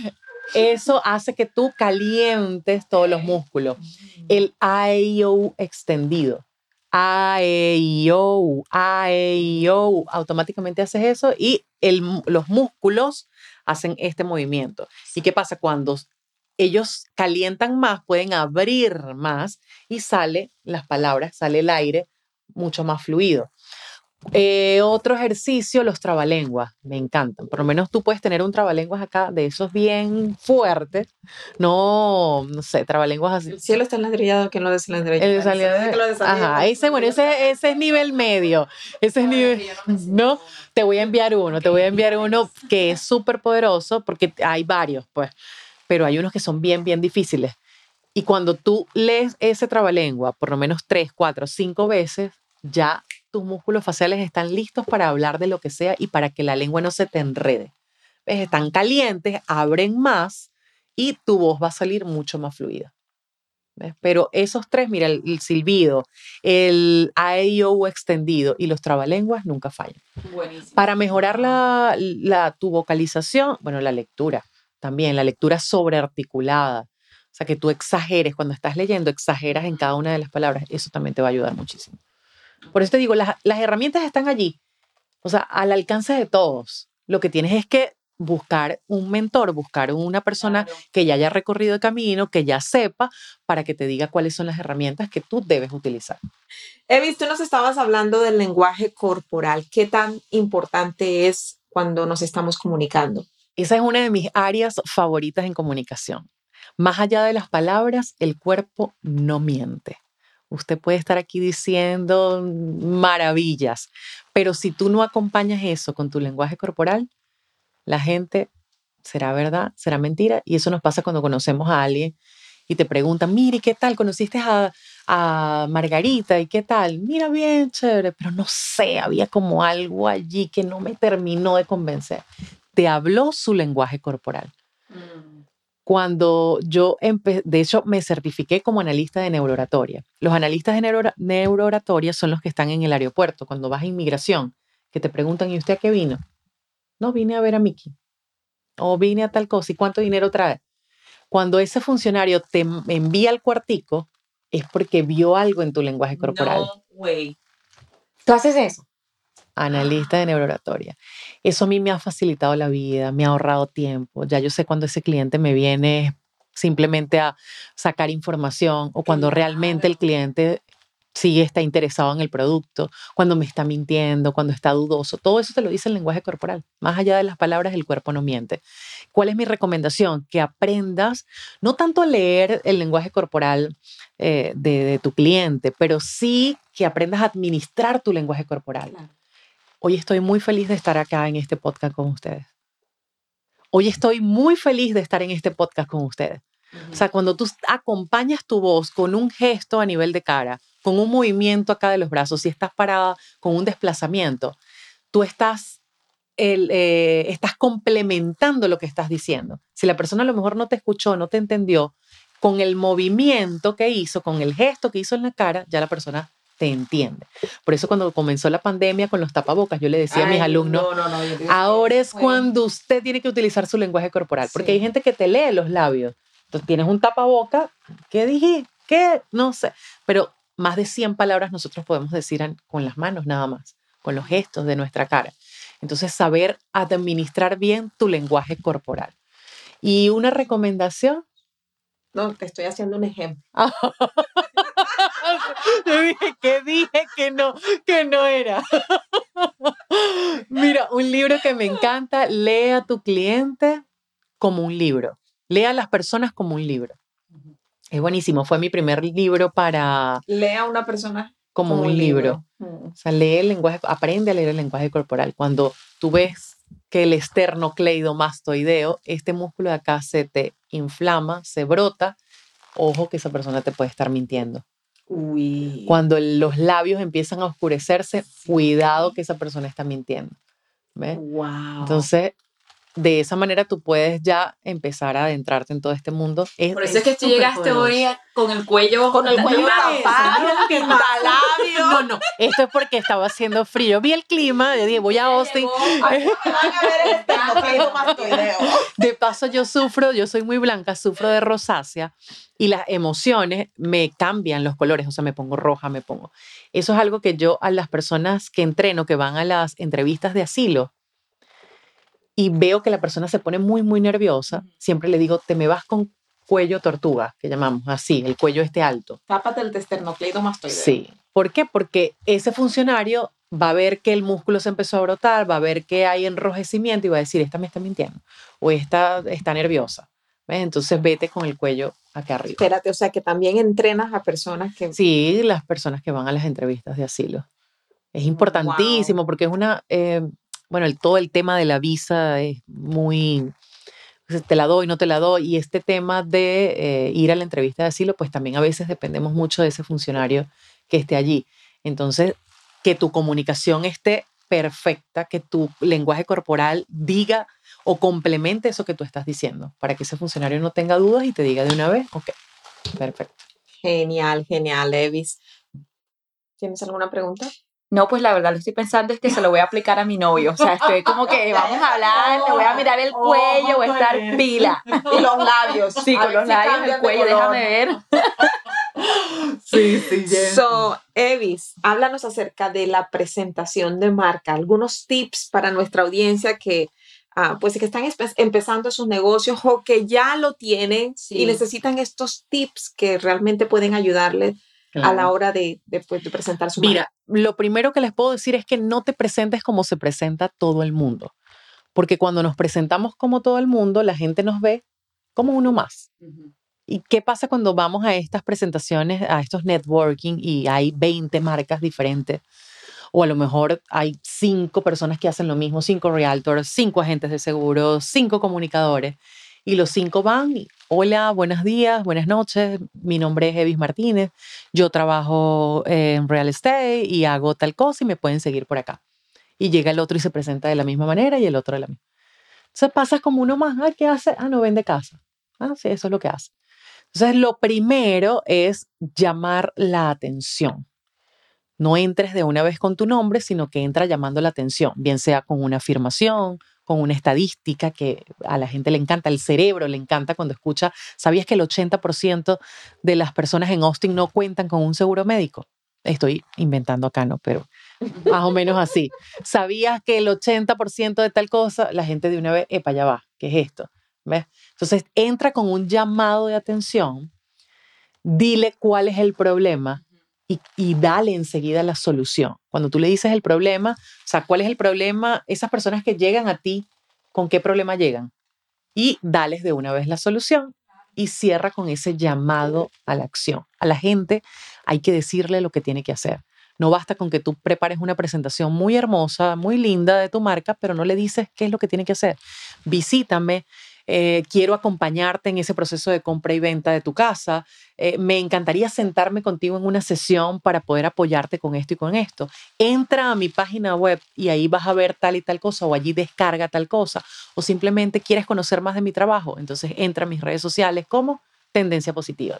Speaker 1: Eso hace que tú calientes todos los músculos. El IO extendido. A, E, I, O, A, E, I, O. Automáticamente haces eso y el, los músculos hacen este movimiento. ¿Y qué pasa? Cuando ellos calientan más, pueden abrir más y sale las palabras, sale el aire mucho más fluido. Eh, otro ejercicio, los trabalenguas, me encantan. Por lo menos tú puedes tener un trabalenguas acá de esos bien fuertes, no, no sé, trabalenguas así.
Speaker 3: El cielo está enladrillado, que no desladrillado. El
Speaker 1: desladrillado. Ajá, ese, bueno, ese, ese es nivel medio. Ese es nivel, no, te voy a enviar uno, te voy a enviar uno que es súper poderoso, porque hay varios, pues, pero hay unos que son bien, bien difíciles. Y cuando tú lees ese trabalengua por lo menos tres, cuatro, cinco veces, ya tus músculos faciales están listos para hablar de lo que sea y para que la lengua no se te enrede. Están calientes, abren más y tu voz va a salir mucho más fluida. Pero esos tres, mira, el, silbido, el AIO extendido y los trabalenguas nunca fallan.
Speaker 3: Buenísimo.
Speaker 1: Para mejorar la, la, tu vocalización, bueno, la lectura también, la lectura sobrearticulada. O sea, que tú exageres, cuando estás leyendo, exageras en cada una de las palabras. Eso también te va a ayudar muchísimo. Por eso te digo, las, herramientas están allí, o sea, al alcance de todos. Lo que tienes es que buscar un mentor, buscar una persona que ya haya recorrido el camino, que ya sepa, para que te diga cuáles son las herramientas que tú debes utilizar.
Speaker 3: Evis, tú nos estabas hablando del lenguaje corporal. ¿Qué tan importante es cuando nos estamos comunicando?
Speaker 1: Esa es una de mis áreas favoritas en comunicación. Más allá de las palabras, el cuerpo no miente. Usted puede estar aquí diciendo maravillas, pero si tú no acompañas eso con tu lenguaje corporal, la gente será verdad, será mentira. Y eso nos pasa cuando conocemos a alguien y te preguntan, mire, ¿qué tal? ¿Conociste a, a Margarita? ¿Y qué tal? Mira, bien, chévere, pero no sé, había como algo allí que no me terminó de convencer. Te habló su lenguaje corporal. Mm. Cuando yo, de hecho, me certifiqué como analista de neurooratoria. Los analistas de neurooratoria son los que están en el aeropuerto, cuando vas a inmigración, que te preguntan, ¿y usted a qué vino? No, vine a ver a Mickey. O vine a tal cosa. ¿Y cuánto dinero trae? Cuando ese funcionario te envía al cuartico, es porque vio algo en tu lenguaje corporal.
Speaker 4: No, güey.
Speaker 2: ¿Tú haces eso?
Speaker 1: Analista de neurooratoria. Eso a mí me ha facilitado la vida, me ha ahorrado tiempo. Ya yo sé cuando ese cliente me viene simplemente a sacar información o cuando realmente el cliente sí está interesado en el producto, cuando me está mintiendo, cuando está dudoso. Todo eso te lo dice el lenguaje corporal. Más allá de las palabras, el cuerpo no miente. ¿Cuál es mi recomendación? Que aprendas no tanto a leer el lenguaje corporal eh, de, tu cliente, pero sí que aprendas a administrar tu lenguaje corporal. Hoy estoy muy feliz de estar acá en este podcast con ustedes. Hoy estoy muy feliz de estar en este podcast con ustedes. O sea, cuando tú acompañas tu voz con un gesto a nivel de cara, con un movimiento acá de los brazos, si estás parada con un desplazamiento, tú estás, eh, estás complementando lo que estás diciendo. Si la persona a lo mejor no te escuchó, no te entendió, con el movimiento que hizo, con el gesto que hizo en la cara, ya la persona te entiende. Por eso cuando comenzó la pandemia con los tapabocas, yo le decía a mis alumnos, ahora es cuando usted tiene que utilizar su lenguaje corporal, porque hay gente que te lee los labios. Entonces tienes un tapaboca, ¿qué dije? ¿Qué? No sé. Pero más de 100 palabras nosotros podemos decir con las manos nada más, con los gestos de nuestra cara. Entonces saber administrar bien tu lenguaje corporal. Y una recomendación.
Speaker 3: No, te estoy haciendo un ejemplo. (laughs)
Speaker 1: Yo dije que dije que no, que no era. Mira, un libro que me encanta, lea a tu cliente como un libro. Lea a las personas como un libro. Es buenísimo, fue mi primer libro para...
Speaker 3: Lea a una persona
Speaker 1: como, un libro. Mm. O sea, lee el lenguaje, aprende a leer el lenguaje corporal. Cuando tú ves que el esternocleidomastoideo, este músculo de acá se te inflama, se brota, ojo que esa persona te puede estar mintiendo. Cuando los labios empiezan a oscurecerse, cuidado que esa persona está mintiendo.
Speaker 3: Wow.
Speaker 1: Entonces, de esa manera tú puedes ya empezar a adentrarte en todo este mundo.
Speaker 4: Por eso es, que tú llegaste hoy con el cuello
Speaker 3: con el cuello tapado,
Speaker 1: No, no, esto es porque estaba haciendo frío. Vi el clima, yo dije, voy a Austin. (laughs) De paso yo sufro, yo soy muy blanca, sufro de rosácea y las emociones me cambian los colores, o sea, me pongo roja, me pongo. Eso es algo que yo a las personas que entreno, que van a las entrevistas de asilo, y veo que la persona se pone muy, muy nerviosa, siempre le digo, te me vas con cuello tortuga, que llamamos así, el cuello este alto.
Speaker 3: Tápate el esternocleidomastoideo.
Speaker 1: Sí. ¿Por qué? Porque ese funcionario va a ver que el músculo se empezó a brotar, va a ver que hay enrojecimiento y va a decir, esta me está mintiendo o esta está nerviosa. Entonces vete con el cuello acá arriba.
Speaker 3: Espérate, o sea que también entrenas a personas que...
Speaker 1: Sí, las personas que van a las entrevistas de asilo. Es importantísimo porque es una, eh, bueno, todo el tema de la visa es muy, te la doy, no te la doy, y este tema de eh, ir a la entrevista de asilo, pues también a veces dependemos mucho de ese funcionario que esté allí. Entonces, que tu comunicación esté perfecta, que tu lenguaje corporal diga o complemente eso que tú estás diciendo, para que ese funcionario no tenga dudas y te diga de una vez, ok, perfecto.
Speaker 3: Genial, genial, Evis. ¿Tienes alguna pregunta?
Speaker 4: No, pues la verdad lo estoy pensando es que se lo voy a aplicar a mi novio. O sea, estoy como que (laughs) vamos a hablar, le voy a mirar el cuello, voy a estar pila. (laughs)
Speaker 3: Y los labios.
Speaker 4: Sí, con los labios, el cuello, déjame ver. (laughs)
Speaker 1: Sí, sí,
Speaker 3: So, Evis, háblanos acerca de la presentación de marca, algunos tips para nuestra audiencia que ah, pues que están empezando sus negocios o que ya lo tienen y necesitan estos tips que realmente pueden ayudarles a la hora de, de, de presentar su
Speaker 1: Mira, lo primero que les puedo decir es que no te presentes como se presenta todo el mundo, porque cuando nos presentamos como todo el mundo, la gente nos ve como uno más. ¿Y qué pasa cuando vamos a estas presentaciones, a estos networking y hay 20 marcas diferentes? O a lo mejor hay cinco personas que hacen lo mismo, cinco realtors, cinco agentes de seguros, cinco comunicadores y los cinco van hola, buenos días, buenas noches, mi nombre es Evis Martínez, yo trabajo en real estate y hago tal cosa y me pueden seguir por acá. Y llega el otro y se presenta de la misma manera y el otro de la misma. Entonces pasas como uno más, ¿qué hace? Ah, no vende casa. Ah, sí, eso es lo que hace. Entonces, lo primero es llamar la atención. No entres de una vez con tu nombre, sino que entra llamando la atención, bien sea con una afirmación, con una estadística que a la gente le encanta, el cerebro le encanta cuando escucha, ¿sabías que el 80% de las personas en Austin no cuentan con un seguro médico? Estoy inventando acá, ¿no? Pero más o menos así. ¿Sabías que el 80% de tal cosa, la gente de una vez, epa, ya va, ¿qué es esto? ¿Ves? Entonces entra con un llamado de atención, dile cuál es el problema y, y, dale enseguida la solución. Cuando tú le dices el problema, o sea, cuál es el problema, esas personas que llegan a ti, ¿con qué problema llegan? Y dales de una vez la solución y cierra con ese llamado a la acción. A la gente hay que decirle lo que tiene que hacer. No basta con que tú prepares una presentación muy hermosa, muy linda de tu marca, pero no le dices qué es lo que tiene que hacer. Visítame, eh, quiero acompañarte en ese proceso de compra y venta de tu casa, eh, me encantaría sentarme contigo en una sesión para poder apoyarte con esto y con esto. Entra a mi página web y ahí vas a ver tal y tal cosa o allí descarga tal cosa o simplemente quieres conocer más de mi trabajo, entonces entra a mis redes sociales como tendencia positiva.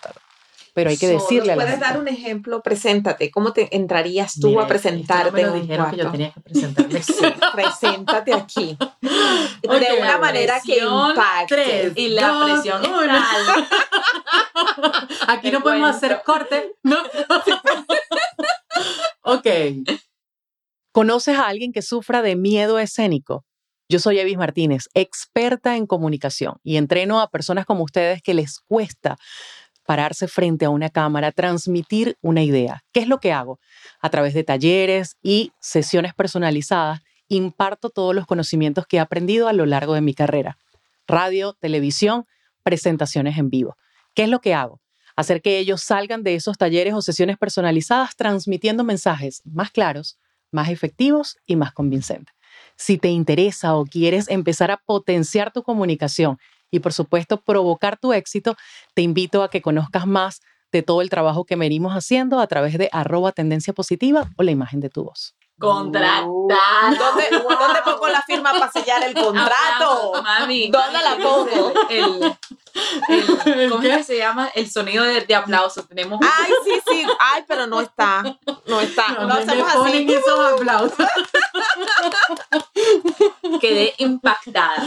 Speaker 1: Pero hay que decirle a
Speaker 3: la ¿Puedes dar un ejemplo? Preséntate. ¿Cómo te entrarías tú a presentarte?
Speaker 1: Me dijeron que yo tenía que presentarme. (laughs)
Speaker 3: preséntate aquí. (laughs) de una manera que impacte.
Speaker 4: y la presión es (laughs)
Speaker 1: Aquí no podemos hacer corte. No. ok. ¿Conoces a alguien que sufra de miedo escénico? Yo soy Evis Martínez, experta en comunicación y entreno a personas como ustedes que les cuesta pararse frente a una cámara, transmitir una idea. ¿Qué es lo que hago? A través de talleres y sesiones personalizadas, imparto todos los conocimientos que he aprendido a lo largo de mi carrera. Radio, televisión, presentaciones en vivo. ¿Qué es lo que hago? Hacer que ellos salgan de esos talleres o sesiones personalizadas transmitiendo mensajes más claros, más efectivos y más convincentes. Si te interesa o quieres empezar a potenciar tu comunicación y por supuesto provocar tu éxito, te invito a que conozcas más de todo el trabajo que venimos haciendo a través de arroba tendencia positiva o la imagen de tu voz.
Speaker 4: Contratar.
Speaker 3: ¿Dónde, ¿Dónde, pongo la firma para sellar el contrato?
Speaker 4: mami.
Speaker 3: ¿Dónde la pongo?
Speaker 4: El, el, ¿Cómo se llama? El sonido de, de, aplauso. Tenemos.
Speaker 3: Ay, sí, sí. Ay, pero no está. No está. No, no hacemos así.
Speaker 1: esos aplausos.
Speaker 4: Quedé impactada.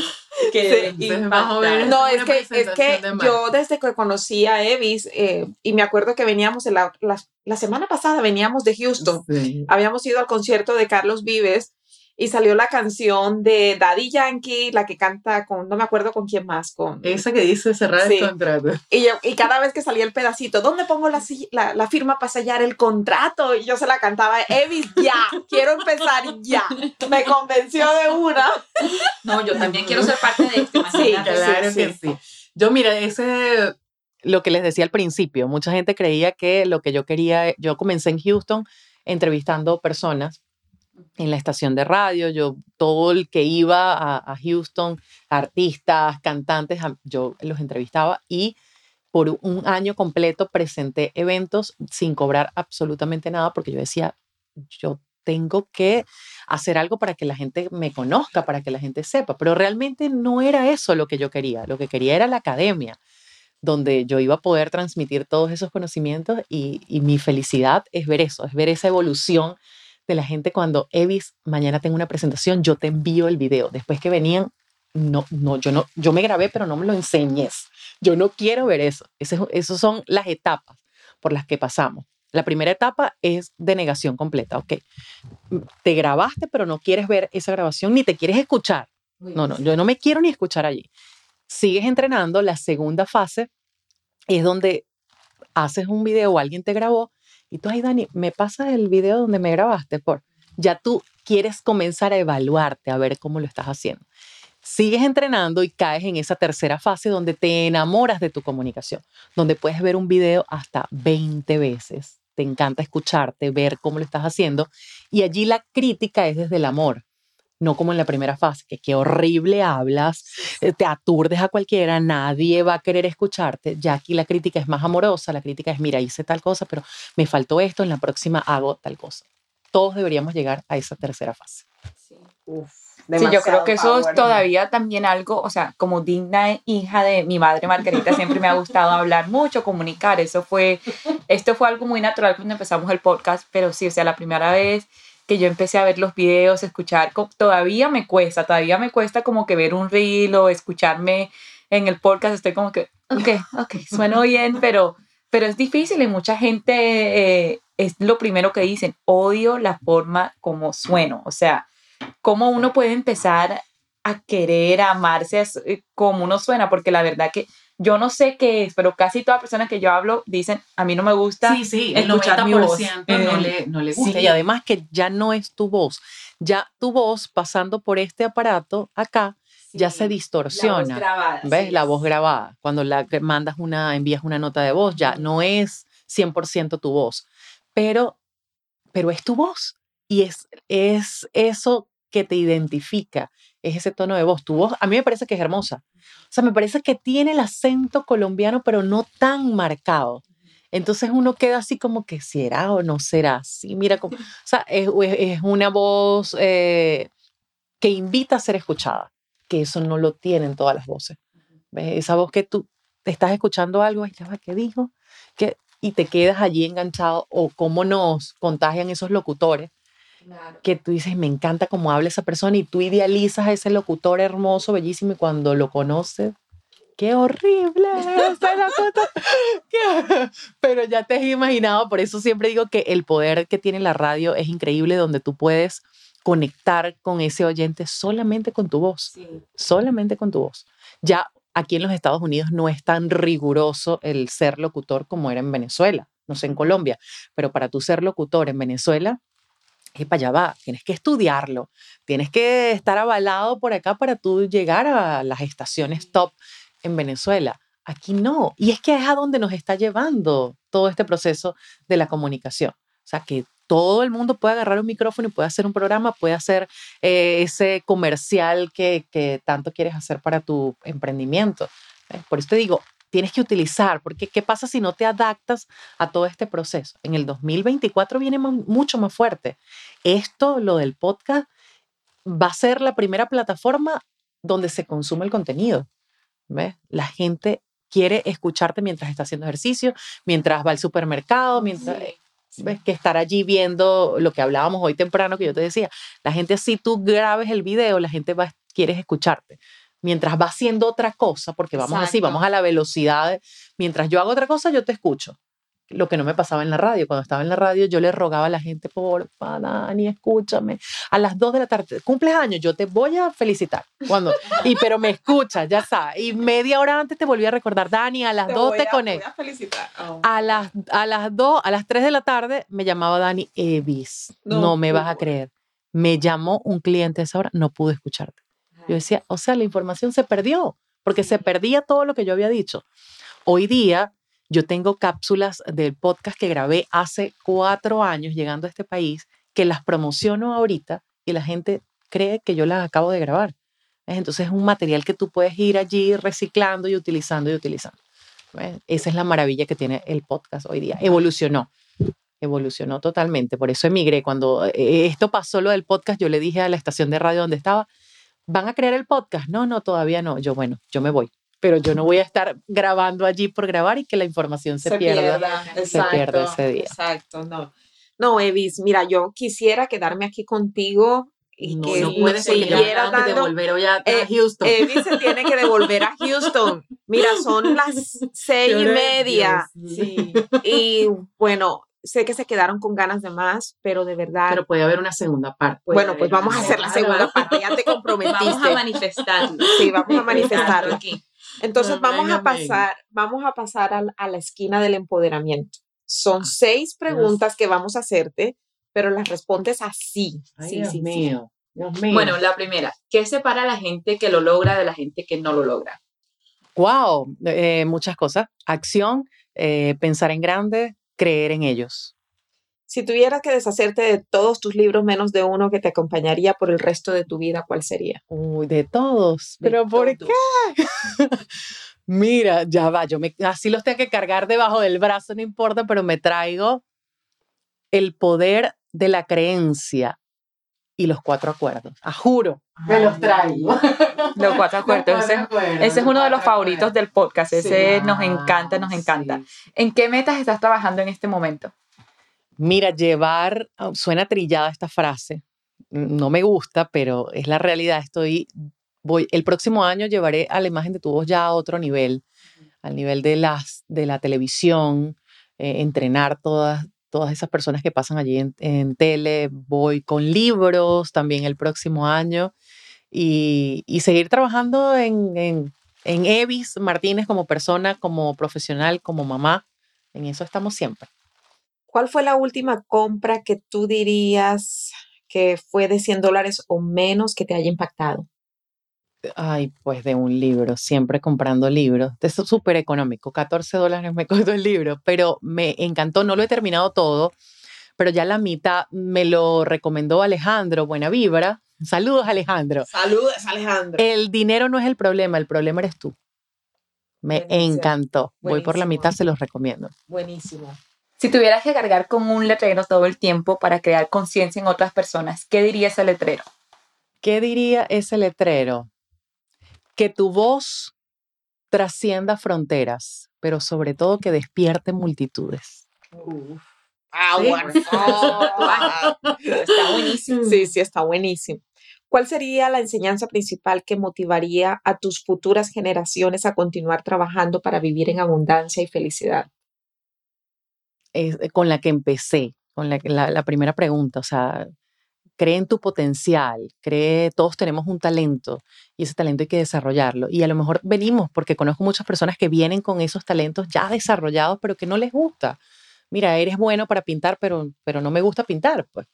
Speaker 3: Sí, impactada. No, es que, es que yo desde que conocí a Evis, eh, y me acuerdo que veníamos en la, la, la semana pasada, veníamos de Houston. Sí. Habíamos ido al concierto de Carlos Vives y salió la canción de Daddy Yankee, la que canta con, no me acuerdo con quién más, con...
Speaker 1: Esa que dice cerrar sí. el contrato.
Speaker 3: Y, yo, y cada vez que salía el pedacito, ¿dónde pongo la, la, la, firma para sellar el contrato? Y yo se la cantaba, Evis, ya, quiero empezar ya. Me convenció de una.
Speaker 4: No, yo también quiero ser parte de esto.
Speaker 1: Sí, claro sí, que sí. Yo, mira, ese, lo que les decía al principio, mucha gente creía que lo que yo quería, yo comencé en Houston entrevistando personas en la estación de radio, yo todo el que iba a, Houston, artistas, cantantes, yo los entrevistaba y por un año completo presenté eventos sin cobrar absolutamente nada porque yo decía, yo tengo que hacer algo para que la gente me conozca, para que la gente sepa, pero realmente no era eso lo que yo quería, lo que quería era la academia donde yo iba a poder transmitir todos esos conocimientos y mi felicidad es ver eso, es ver esa evolución de la gente cuando Evis, mañana tengo una presentación, yo te envío el video. Después que venían, no, no, yo no, yo me grabé, pero no me lo enseñes. Yo no quiero ver eso. Esas son las etapas por las que pasamos. La primera etapa es de negación completa. Ok, te grabaste, pero no quieres ver esa grabación ni te quieres escuchar. No, no, yo no me quiero ni escuchar allí. Sigues entrenando. La segunda fase es donde haces un video o alguien te grabó y tú, ay, Dani, me pasas el video donde me grabaste, por. Ya tú quieres comenzar a evaluarte, a ver cómo lo estás haciendo. Sigues entrenando y caes en esa tercera fase donde te enamoras de tu comunicación, donde puedes ver un video hasta 20 veces. Te encanta escucharte, ver cómo lo estás haciendo. Y allí la crítica es desde el amor no como en la primera fase, que qué horrible hablas, eh, te aturdes a cualquiera, nadie va a querer escucharte. Ya aquí la crítica es más amorosa, la crítica es, mira, hice tal cosa, pero me faltó esto, en la próxima hago tal cosa. Todos deberíamos llegar a esa tercera fase.
Speaker 4: Sí. Uf. Sí, yo creo que eso es todavía también algo, o sea, como digna hija de mi madre Margarita, siempre me ha gustado hablar mucho, comunicar. Eso fue, esto fue algo muy natural cuando empezamos el podcast, pero sí, o sea, la primera vez que yo empecé a ver los videos, escuchar, todavía me cuesta, todavía me cuesta como que ver un reel o escucharme en el podcast, estoy como que, ok, ok, sueno bien, pero, pero es difícil y mucha gente eh, es lo primero que dicen, odio la forma como sueno, o sea, cómo uno puede empezar a querer, a amarse eh, como uno suena, porque la verdad que yo no sé qué es, pero casi todas las personas que yo hablo dicen, a mí no me gusta
Speaker 1: sí, sí, escuchar mi voz. No, le, no le gusta. Y además que ya no es tu voz, ya tu voz pasando por este aparato acá, ya se distorsiona. La voz grabada. ¿Ves? La voz grabada. Cuando la mandas una, envías una nota de voz, ya no es 100% tu voz, pero, pero es tu voz. Y es, es eso que te identifica, es ese tono de voz. Tu voz, a mí me parece que es hermosa. O sea, me parece que tiene el acento colombiano, pero no tan marcado. Entonces uno queda así como que será o no será así. Mira, como, o sea, es, es una voz eh, que invita a ser escuchada, que eso no lo tienen todas las voces. Esa voz que tú estás escuchando algo, va, ¿qué dijo? que Y te quedas allí enganchado, o cómo nos contagian esos locutores que tú dices, me encanta cómo habla esa persona y tú idealizas a ese locutor hermoso, bellísimo y cuando lo conoces, qué horrible (laughs) (laughs) Pero ya te has imaginado, por eso siempre digo que el poder que tiene la radio es increíble, donde tú puedes conectar con ese oyente solamente con tu voz, solamente con tu voz. Ya aquí en los Estados Unidos no es tan riguroso el ser locutor como era en Venezuela, no sé en Colombia, pero para tú ser locutor en Venezuela y para allá va, tienes que estudiarlo, tienes que estar avalado por acá para tú llegar a las estaciones top en Venezuela. Aquí no. Y es que es a donde nos está llevando todo este proceso de la comunicación. O sea, que todo el mundo puede agarrar un micrófono y puede hacer un programa, puede hacer eh, ese comercial que, que, tanto quieres hacer para tu emprendimiento. Por eso te digo, tienes que utilizar, porque ¿qué pasa si no te adaptas a todo este proceso? En el 2024 viene mucho más fuerte. Esto, lo del podcast, va a ser la primera plataforma donde se consume el contenido. ¿Ves? La gente quiere escucharte mientras está haciendo ejercicio, mientras va al supermercado, mientras... ¿Ves? Que estar allí viendo lo que hablábamos hoy temprano, que yo te decía, la gente, si tú grabes el video, la gente va, quiere escucharte mientras va haciendo otra cosa, porque vamos así, vamos a la velocidad, mientras yo hago otra cosa, yo te escucho. Lo que no me pasaba en la radio. Cuando estaba en la radio, yo le rogaba a la gente, por Dani, escúchame. A las 2 de la tarde, cumples años, yo te voy a felicitar. Cuando, y pero me escuchas, ya sabes. Y media hora antes te volví a recordar, Dani, a las 2 te conecto. A, felicitar. Oh. a, las, a las 2, a las 3 de la tarde, me llamaba Dani Evis. No, me vas a creer. Me llamó un cliente a esa hora, no pude escucharte. Yo decía, o sea, la información se perdió, porque se perdía todo lo que yo había dicho. Hoy día yo tengo cápsulas del podcast que grabé hace cuatro años llegando a este país, que las promociono ahorita y la gente cree que yo las acabo de grabar. Entonces es un material que tú puedes ir allí reciclando y utilizando y utilizando. Esa es la maravilla que tiene el podcast hoy día. Evolucionó, evolucionó totalmente. Por eso emigré. Cuando eh, esto pasó lo del podcast, yo le dije a la estación de radio donde estaba, ¿van a crear el podcast? No, no, todavía no. Yo, bueno, yo me voy. Pero yo no voy a estar grabando allí por grabar y que la información se, pierda. se pierda ese día.
Speaker 3: Exacto, no. No, Evis, mira, yo quisiera quedarme aquí contigo y
Speaker 1: no, que no puede siguiera dando, devolver hoy a, eh, Houston.
Speaker 3: Evis se tiene que devolver a (laughs) Houston. Mira, son las seis y media. Sí. Y bueno, sé que se quedaron con ganas de más, pero de verdad.
Speaker 1: Pero puede haber una segunda parte.
Speaker 3: Bueno, pues vamos a hacer la segunda parte. Ya te comprometiste. (laughs)
Speaker 4: Vamos a manifestarlo.
Speaker 3: Sí, vamos a manifestarlo. Entonces vamos a pasar, vamos a pasar a, la esquina del empoderamiento. Son ah, seis preguntas que vamos a hacerte, pero las respondes así. sí,
Speaker 1: Dios
Speaker 3: sí,
Speaker 1: mío. Dios mío.
Speaker 4: Bueno, la primera, ¿qué separa a la gente que lo logra de la gente que no lo logra?
Speaker 1: Wow, eh, muchas cosas. Acción, eh, pensar en grande, creer en ellos.
Speaker 3: Si tuvieras que deshacerte de todos tus libros menos de uno que te acompañaría por el resto de tu vida, ¿cuál sería?
Speaker 1: Uy, de todos. ¿Pero por qué? (laughs) Mira, ya va, yo me, así los tengo que cargar debajo del brazo, no importa, pero me traigo el poder de la creencia y los cuatro acuerdos. A juro, me los traigo.
Speaker 4: Los cuatro (laughs) acuerdos. ese, es uno de los favoritos del podcast. Ese nos encanta, nos encanta. ¿En qué metas estás trabajando en este momento?
Speaker 1: Mira, llevar, ah, suena trillada esta frase, no me gusta, pero es la realidad. Estoy, voy, el próximo año llevaré a la imagen de tu voz ya a otro nivel, al nivel de, las, de la televisión, eh, entrenar todas, todas esas personas que pasan allí en, tele. Voy con libros también el próximo año y, seguir trabajando en, en, en Evis Martínez como persona, como profesional, como mamá. En eso estamos siempre.
Speaker 3: ¿Cuál fue la última compra que tú dirías que fue de 100 dólares o menos que te haya impactado?
Speaker 1: Ay, pues de un libro, siempre comprando libros. Es súper económico, 14 dólares me (laughs) costó el libro, pero me encantó, no lo he terminado todo, pero ya la mitad me lo recomendó Alejandro Buena Vibra. Saludos Alejandro.
Speaker 3: Saludos Alejandro.
Speaker 1: El dinero no es el problema, el problema eres tú. Me encantó. Voy por la mitad, se los recomiendo.
Speaker 3: Buenísimo.
Speaker 4: Si tuvieras que cargar con un letrero todo el tiempo para crear conciencia en otras personas, ¿qué diría ese letrero?
Speaker 1: ¿Qué diría ese letrero? Que tu voz trascienda fronteras, pero sobre todo que despierte multitudes. (laughs)
Speaker 3: está buenísimo. Sí, sí, está buenísimo. ¿Cuál sería la enseñanza principal que motivaría a tus futuras generaciones a continuar trabajando para vivir en abundancia y felicidad?
Speaker 1: Eh, con la que empecé, con la, la, primera pregunta, o sea, cree en tu potencial, cree, todos tenemos un talento y ese talento hay que desarrollarlo. Y a lo mejor venimos, porque conozco muchas personas que vienen con esos talentos ya desarrollados, pero que no les gusta. Mira, eres bueno para pintar, pero, pero no me gusta pintar, pues.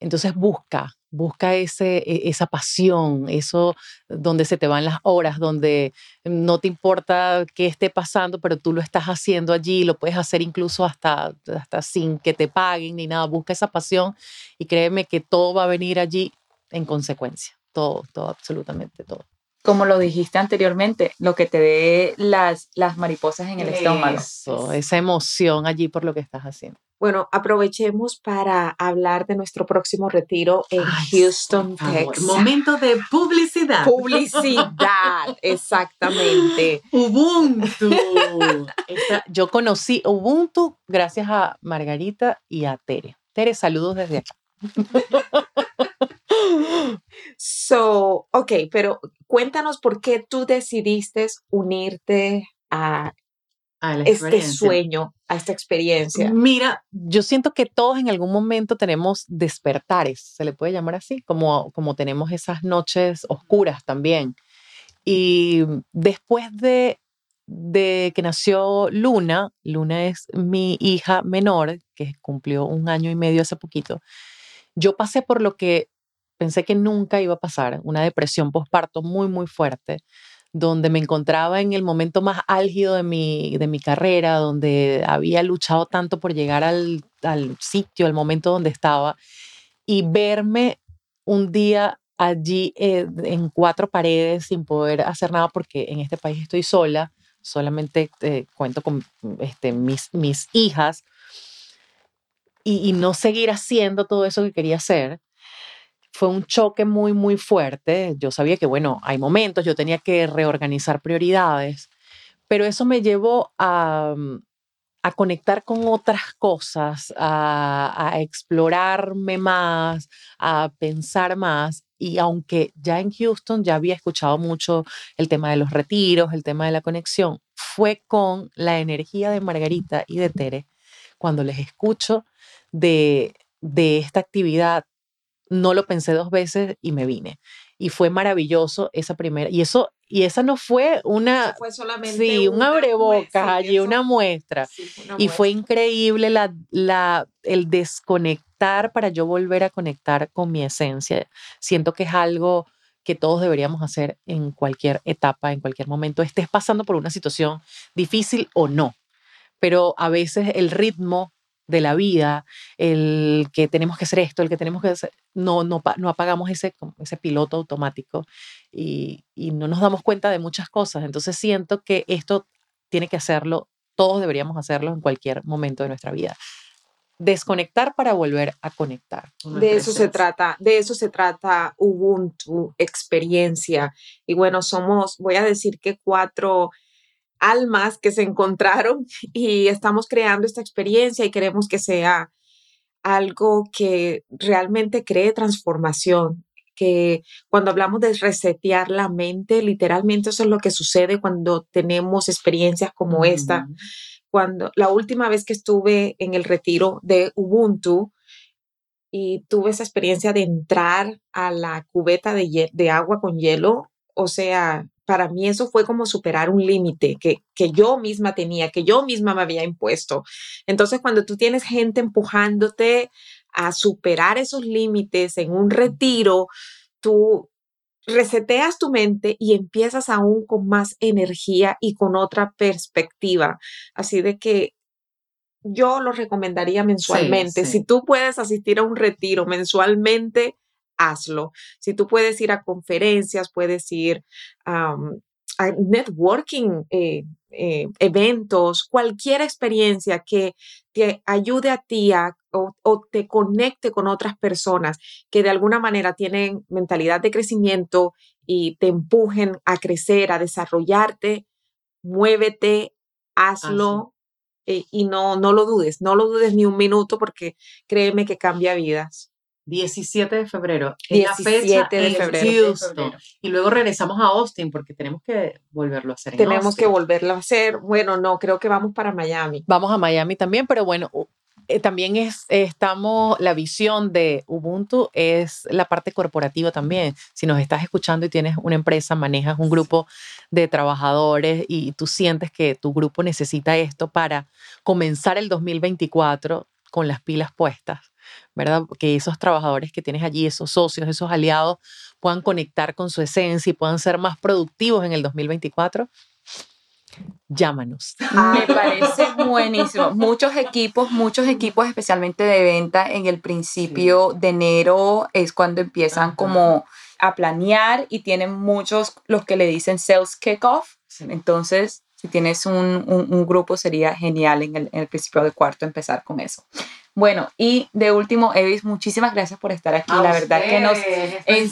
Speaker 1: Entonces busca, busca ese, e, esa pasión, eso donde se te van las horas, donde no te importa qué esté pasando, pero tú lo estás haciendo allí, lo puedes hacer incluso hasta, hasta sin que te paguen ni nada. Busca esa pasión y créeme que todo va a venir allí en consecuencia, todo, todo, absolutamente todo.
Speaker 4: Como lo dijiste anteriormente, lo que te dé las, las mariposas en el estómago.
Speaker 1: esa emoción allí por lo que estás haciendo.
Speaker 3: Bueno, aprovechemos para hablar de nuestro próximo retiro en Houston, Texas.
Speaker 1: Momento de publicidad.
Speaker 3: Publicidad, (laughs) exactamente.
Speaker 1: Ubuntu. yo conocí Ubuntu gracias a Margarita y a Tere. Tere, saludos desde acá.
Speaker 3: So, ok, pero cuéntanos por qué tú decidiste unirte a este sueño, a esta experiencia?
Speaker 1: Mira, yo siento que todos en algún momento tenemos despertares, se le puede llamar así, como, como tenemos esas noches oscuras también. Y después de, de que nació Luna, Luna es mi hija menor, que cumplió un año y medio hace poquito, yo pasé por lo que pensé que nunca iba a pasar, una depresión postparto muy, muy fuerte donde me encontraba en el momento más álgido de mi, de mi carrera, donde había luchado tanto por llegar al, al sitio, al momento donde estaba, y verme un día allí eh, en cuatro paredes sin poder hacer nada porque en este país estoy sola, solamente eh, cuento con este, mis, mis hijas, y, y no seguir haciendo todo eso que quería hacer fue un choque muy, muy fuerte. Yo sabía que, bueno, hay momentos, yo tenía que reorganizar prioridades, pero eso me llevó a, mm, a conectar con otras cosas, a, a, explorarme más, a pensar más. Y aunque ya en Houston ya había escuchado mucho el tema de los retiros, el tema de la conexión, fue con la energía de Margarita y de Tere cuando les escucho de, de esta actividad no lo pensé dos veces y me vine. Y fue maravilloso esa primera. Y eso, y esa no fue una.
Speaker 3: fue solamente.
Speaker 1: Sí, un abrebocas allí, una muestra. Y fue increíble la, la, el desconectar para yo volver a conectar con mi esencia. Siento que es algo que todos deberíamos hacer en cualquier etapa, en cualquier momento, estés pasando por una situación difícil o no. Pero a veces el ritmo de la vida, el que tenemos que hacer esto, el que tenemos que hacer, no, no, no apagamos ese, ese piloto automático y, y no nos damos cuenta de muchas cosas. Entonces siento que esto tiene que hacerlo, todos deberíamos hacerlo en cualquier momento de nuestra vida. desconectar para volver a conectar.
Speaker 3: De eso se trata, de eso se trata Ubuntu, experiencia. Y bueno, somos, voy a decir que cuatro almas que se encontraron (laughs) y estamos creando esta experiencia y queremos que sea algo que realmente cree transformación, que cuando hablamos de resetear la mente, literalmente eso es lo que sucede cuando tenemos experiencias como esta. Cuando la última vez que estuve en el retiro de Ubuntu y tuve esa experiencia de entrar a la cubeta de, de agua con hielo, o sea, para mí eso fue como superar un límite que, que yo misma tenía, que yo misma me había impuesto. Entonces, cuando tú tienes gente empujándote a superar esos límites en un retiro, tú reseteas tu mente y empiezas aún con más energía y con otra perspectiva. Así de que yo lo recomendaría mensualmente. Si tú puedes asistir a un retiro mensualmente, hazlo. Si tú puedes ir a conferencias, puedes ir a networking, eh, eh, eventos, cualquier experiencia que te ayude a ti o, o, te conecte con otras personas que de alguna manera tienen mentalidad de crecimiento y te empujen a crecer, a desarrollarte, muévete, hazlo. Eh, y no, no lo dudes, no lo dudes ni un minuto porque créeme que cambia vidas.
Speaker 1: 17 de febrero. 17 de febrero. Y luego regresamos a Austin porque tenemos que volverlo a hacer.
Speaker 3: tenemos que volverlo a hacer. Bueno, no, creo que vamos para Miami.
Speaker 1: Vamos a Miami también, pero bueno, eh, también es, estamos, la visión de Ubuntu es la parte corporativa también. Si nos estás escuchando y tienes una empresa, manejas un grupo de trabajadores y tú sientes que tu grupo necesita esto para comenzar el 2024 con las pilas puestas ¿verdad? Que esos trabajadores que tienes allí, esos socios, esos aliados, puedan conectar con su esencia y puedan ser más productivos en el 2024. Llámanos.
Speaker 4: Me (laughs) parece buenísimo. Muchos equipos, muchos equipos, especialmente de venta, en el principio de enero es cuando empiezan como a planear y tienen muchos los que le dicen sales kickoff. Entonces, si tienes un, un, grupo, sería genial en el, en el principio del cuarto empezar con eso. Bueno, y de último, Evis, muchísimas gracias por estar aquí. la verdad que nos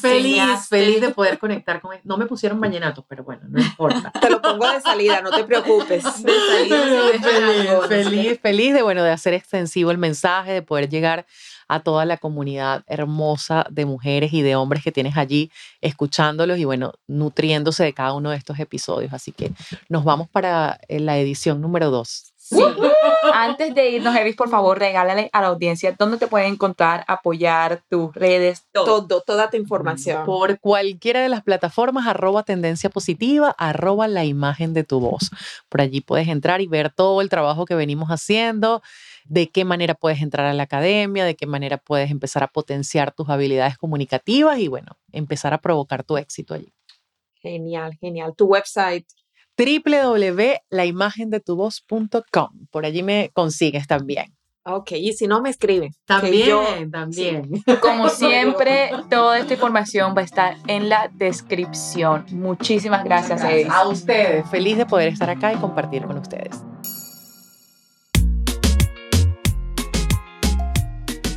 Speaker 1: feliz, feliz de poder conectar con él. No me pusieron vallenatos, pero bueno, no importa.
Speaker 3: te lo pongo de salida, no te preocupes. (laughs) De salida, (laughs)
Speaker 1: feliz, feliz, feliz de bueno de hacer extensivo el mensaje, de poder llegar a toda la comunidad hermosa de mujeres y de hombres que tienes allí escuchándolos y bueno, nutriéndose de cada uno de estos episodios. Así que nos vamos para eh, la edición número dos.
Speaker 4: Sí. Antes de irnos, Evis, por favor, regálale a la audiencia dónde te pueden encontrar, apoyar tus redes,
Speaker 3: todo. toda tu información.
Speaker 1: Por cualquiera de las plataformas, arroba tendencia positiva, arroba la imagen de tu voz. Por allí puedes entrar y ver todo el trabajo que venimos haciendo, de qué manera puedes entrar a la academia, de qué manera puedes empezar a potenciar tus habilidades comunicativas y bueno, empezar a provocar tu éxito allí.
Speaker 3: Genial, genial. Tu website
Speaker 1: www.laimagendetuvoz.com. Por allí me consigues también.
Speaker 3: Ok, y si no me escriben.
Speaker 1: También, también. (laughs)
Speaker 4: Como siempre, toda esta información va a estar en la descripción. Muchísimas gracias,
Speaker 1: gracias. A ustedes. Feliz de poder estar acá y compartir con ustedes.